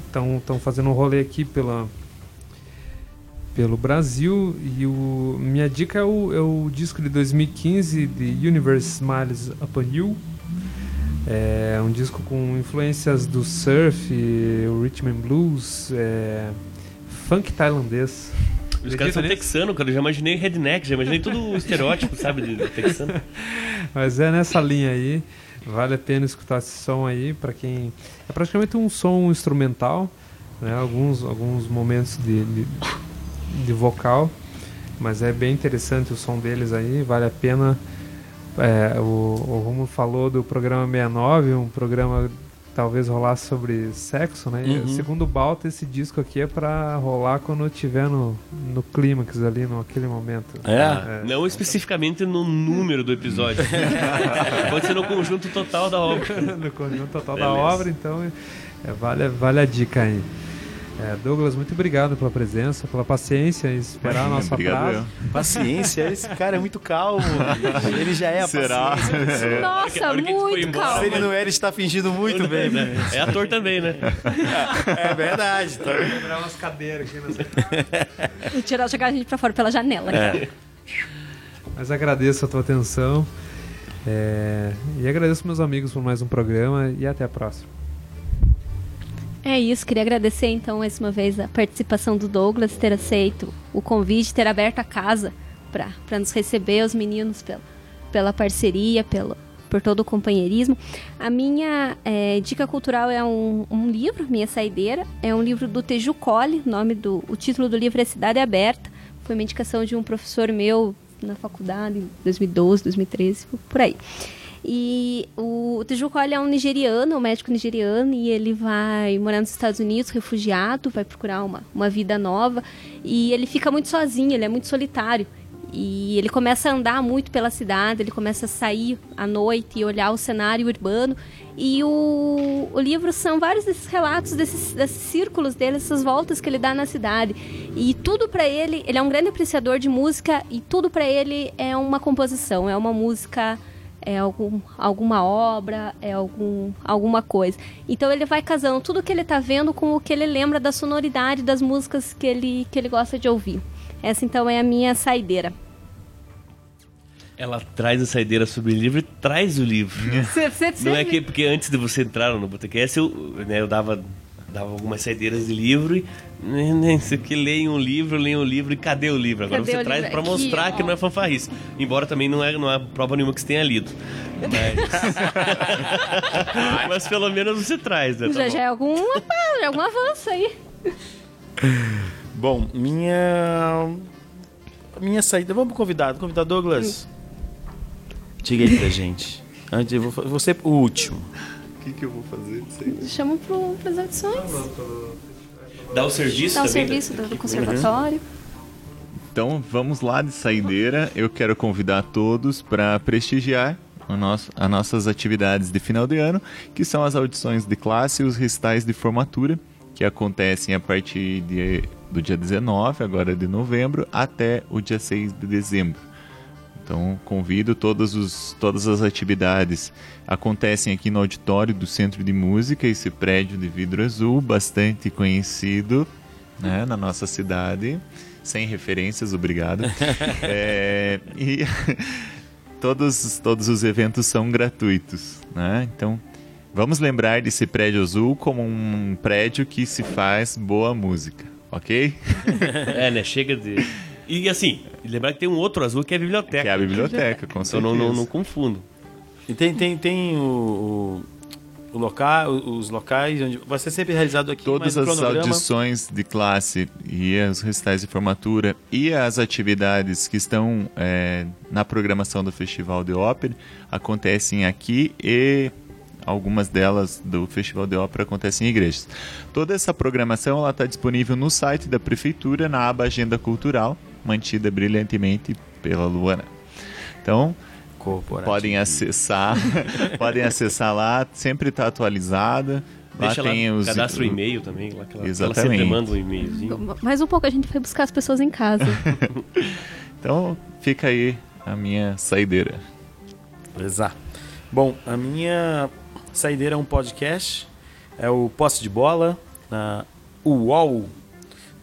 Speaker 4: estão fazendo um rolê aqui pela, pelo Brasil e o, minha dica é o, é o disco de 2015 de Universe Smiles Upon You. É um disco com influências do surf, o rhythm and blues, é, funk tailandês.
Speaker 2: Os caras são texanos, cara. Eu já imaginei redneck, já imaginei tudo estereótipo, sabe, de, de texano.
Speaker 4: Mas é nessa linha aí. Vale a pena escutar esse som aí para quem. É praticamente um som instrumental, né? Alguns, alguns momentos de, de, de vocal, mas é bem interessante o som deles aí. Vale a pena. É, o, o Romulo falou do programa 69, um programa talvez rolasse sobre sexo, né? Uhum. Segundo o Balta, esse disco aqui é pra rolar quando tiver no, no clímax ali, naquele momento.
Speaker 2: É? é? Não especificamente no número do episódio. Pode ser no conjunto total da obra.
Speaker 4: no conjunto total Beleza. da obra, então é, vale, vale a dica aí. É, Douglas, muito obrigado pela presença, pela paciência em esperar a nossa prazo.
Speaker 1: Paciência, esse cara é muito calmo. Ele já é a
Speaker 5: Será?
Speaker 3: paciência. Nossa, muito calmo.
Speaker 1: Se ele não é, ele está fingindo muito bem. Né?
Speaker 2: É ator também, né?
Speaker 1: É, verdade. Tá.
Speaker 4: Quebrar umas cadeiras aqui. Nessa...
Speaker 3: E tirar, jogar a gente pra fora pela janela. É.
Speaker 4: Mas agradeço a tua atenção. É... E agradeço meus amigos por mais um programa e até a próxima.
Speaker 3: É isso, queria agradecer então mais uma vez a participação do Douglas, ter aceito o convite, ter aberto a casa para nos receber, os meninos, pela, pela parceria, pelo, por todo o companheirismo. A minha é, dica cultural é um, um, livro, minha saideira, é um livro do Teju Colli, nome do, o título do livro é Cidade Aberta, foi uma indicação de um professor meu na faculdade em 2012, 2013, por aí. E o Tejuco é um nigeriano, um médico nigeriano, e ele vai morar nos Estados Unidos, refugiado, vai procurar uma, uma vida nova. E ele fica muito sozinho, ele é muito solitário. E ele começa a andar muito pela cidade, ele começa a sair à noite e olhar o cenário urbano. E o, o livro são vários desses relatos, desses, desses círculos dele, essas voltas que ele dá na cidade. E tudo para ele, ele é um grande apreciador de música e tudo para ele é uma composição, é uma música é algum, alguma obra, é algum, alguma coisa. Então ele vai casando tudo que ele está vendo com o que ele lembra da sonoridade das músicas que ele, que ele gosta de ouvir. Essa então é a minha saideira.
Speaker 2: Ela traz a saideira sobre o livro e traz o livro.
Speaker 3: Você, você,
Speaker 2: Não é que porque antes de você entrar no Botecast, eu, né, eu dava, dava algumas saideiras de livro e. né, né, Você que leia um livro, leia um livro e cadê o livro? Agora
Speaker 3: Cadê
Speaker 2: você
Speaker 3: o
Speaker 2: traz pra
Speaker 3: Aqui,
Speaker 2: mostrar que não é fanfarrice. Embora também não é, não é prova nenhuma que você tenha lido. Mas, Mas pelo menos você traz, né? Tá
Speaker 3: já,
Speaker 2: bom.
Speaker 3: já é algum, já é algum avanço aí.
Speaker 1: Bom, minha. Minha saída. Vamos pro convidado. Convidado Douglas. Diga aí pra gente. Antes, eu vou, ser o último.
Speaker 5: O que, que eu vou fazer? Sei.
Speaker 3: Chama pro, pras audições.
Speaker 2: Dá o serviço
Speaker 3: Dá o
Speaker 2: também.
Speaker 3: serviço do, do conservatório.
Speaker 5: Então vamos lá de saideira. Eu quero convidar todos para prestigiar o nosso, as nossas atividades de final de ano, que são as audições de classe e os recitais de formatura, que acontecem a partir de- do dia 19, agora de novembro, até o dia 6 de dezembro. Então convido todos os, todas as atividades acontecem aqui no auditório do Centro de Música, esse prédio de vidro azul, bastante conhecido né, na nossa cidade, sem referências, obrigado. É, e todos, todos os eventos são gratuitos, né? Então vamos lembrar desse prédio azul como um prédio que se faz boa música, ok?
Speaker 2: É, né? Chega de. E assim, lembrar que tem um outro azul que é a biblioteca.
Speaker 5: Que é a biblioteca, com
Speaker 2: Então
Speaker 5: certeza.
Speaker 2: não, não, não confundo.
Speaker 1: E tem, tem, tem o, o, o local, os locais onde vai ser sempre realizado aqui.
Speaker 5: Todas as
Speaker 1: cronograma-
Speaker 5: audições de classe e os recitais de formatura e as atividades que estão é, na programação do Festival de Ópera acontecem aqui e algumas delas do Festival de Ópera acontecem em igrejas. Toda essa programação está disponível no site da Prefeitura, na aba Agenda Cultural, mantida brilhantemente pela Luana. Então, podem acessar, podem acessar lá, sempre está atualizada. Lá
Speaker 2: Deixa
Speaker 5: tem
Speaker 2: lá,
Speaker 5: os
Speaker 2: cadastra o e-mail também. Lá que ela, ela
Speaker 5: Exatamente.
Speaker 2: sempre manda um e-mailzinho.
Speaker 3: Mais um pouco a gente foi buscar as pessoas em casa.
Speaker 5: Então fica aí a minha saideira.
Speaker 1: Exato. Bom, a minha saideira é um podcast, é o Posse de Bola, na UOL,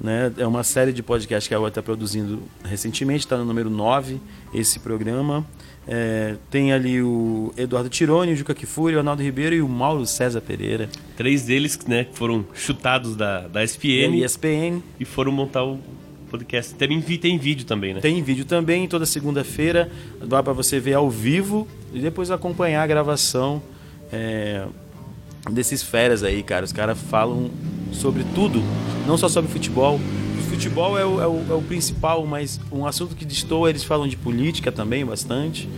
Speaker 1: né? É uma série de podcasts que a UOL está produzindo recentemente, está no número 9, esse programa. É, tem ali o Eduardo Tironi, o Juca Kifuri, o Arnaldo Ribeiro e o Mauro César Pereira.
Speaker 2: Três deles, né, que foram chutados da, da SPN
Speaker 1: ESPN.
Speaker 2: e foram montar o podcast. Tem, tem vídeo também, né?
Speaker 1: Tem vídeo também, toda segunda-feira. Dá para você ver ao vivo e depois acompanhar a gravação é, desses feras aí, cara. Os caras falam sobre tudo, não só sobre futebol. O futebol é o, é o- é o principal, mas um assunto que destoa, eles falam de política também bastante,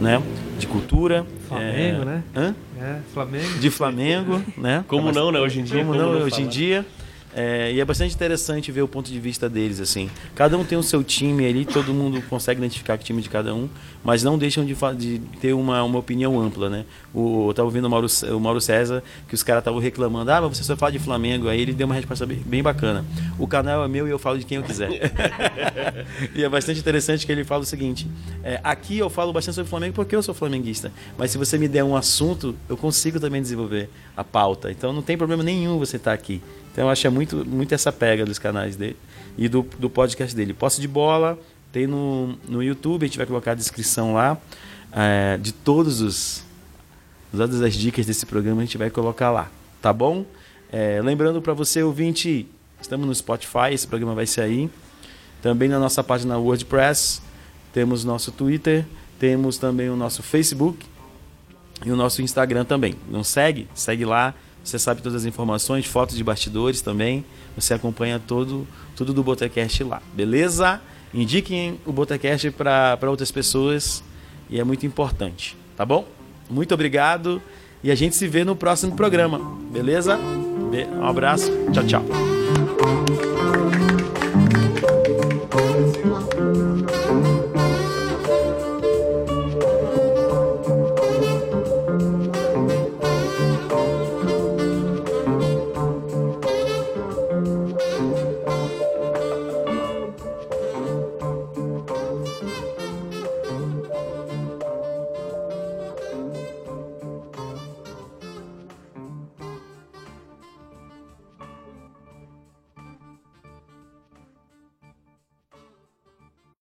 Speaker 1: né? De cultura.
Speaker 4: Flamengo,
Speaker 1: é...
Speaker 4: né?
Speaker 1: Hã?
Speaker 4: É, Flamengo.
Speaker 1: De Flamengo, né?
Speaker 2: Como
Speaker 1: É
Speaker 2: não, né? Hoje em dia.
Speaker 1: como não, hoje em dia. É, e é bastante interessante ver o ponto de vista deles, assim. Cada um tem o seu time ali, todo mundo consegue identificar que time de cada um, mas não deixam de, de ter uma, uma opinião ampla, né? O, eu tava ouvindo o Mauro, o Mauro César, que os caras estavam reclamando, ah, mas você só fala de Flamengo, aí ele deu uma resposta bem, bem bacana. O canal é meu e eu falo de quem eu quiser. e é bastante interessante que ele fala o seguinte: é, aqui eu falo bastante sobre Flamengo porque eu sou flamenguista, mas se você me der um assunto, eu consigo também desenvolver a pauta. Então não tem problema nenhum você estar aqui. Então eu acho é muito, muito essa pega dos canais dele e do, do podcast dele. Posse de bola, tem no, no YouTube, a gente vai colocar a descrição lá é, de todos os todas as dicas desse programa a gente vai colocar lá, tá bom? É, lembrando para você ouvinte, estamos no Spotify, esse programa vai sair. Também na nossa página WordPress, temos nosso Twitter, temos também o nosso Facebook e o nosso Instagram também. Não segue? Segue lá. Você sabe todas as informações, fotos de bastidores também. Você acompanha todo, tudo do Botecast lá, beleza? Indiquem o Botecast para outras pessoas e é muito importante, tá bom? Muito obrigado e a gente se vê no próximo programa, beleza? Be- Um abraço, tchau, tchau.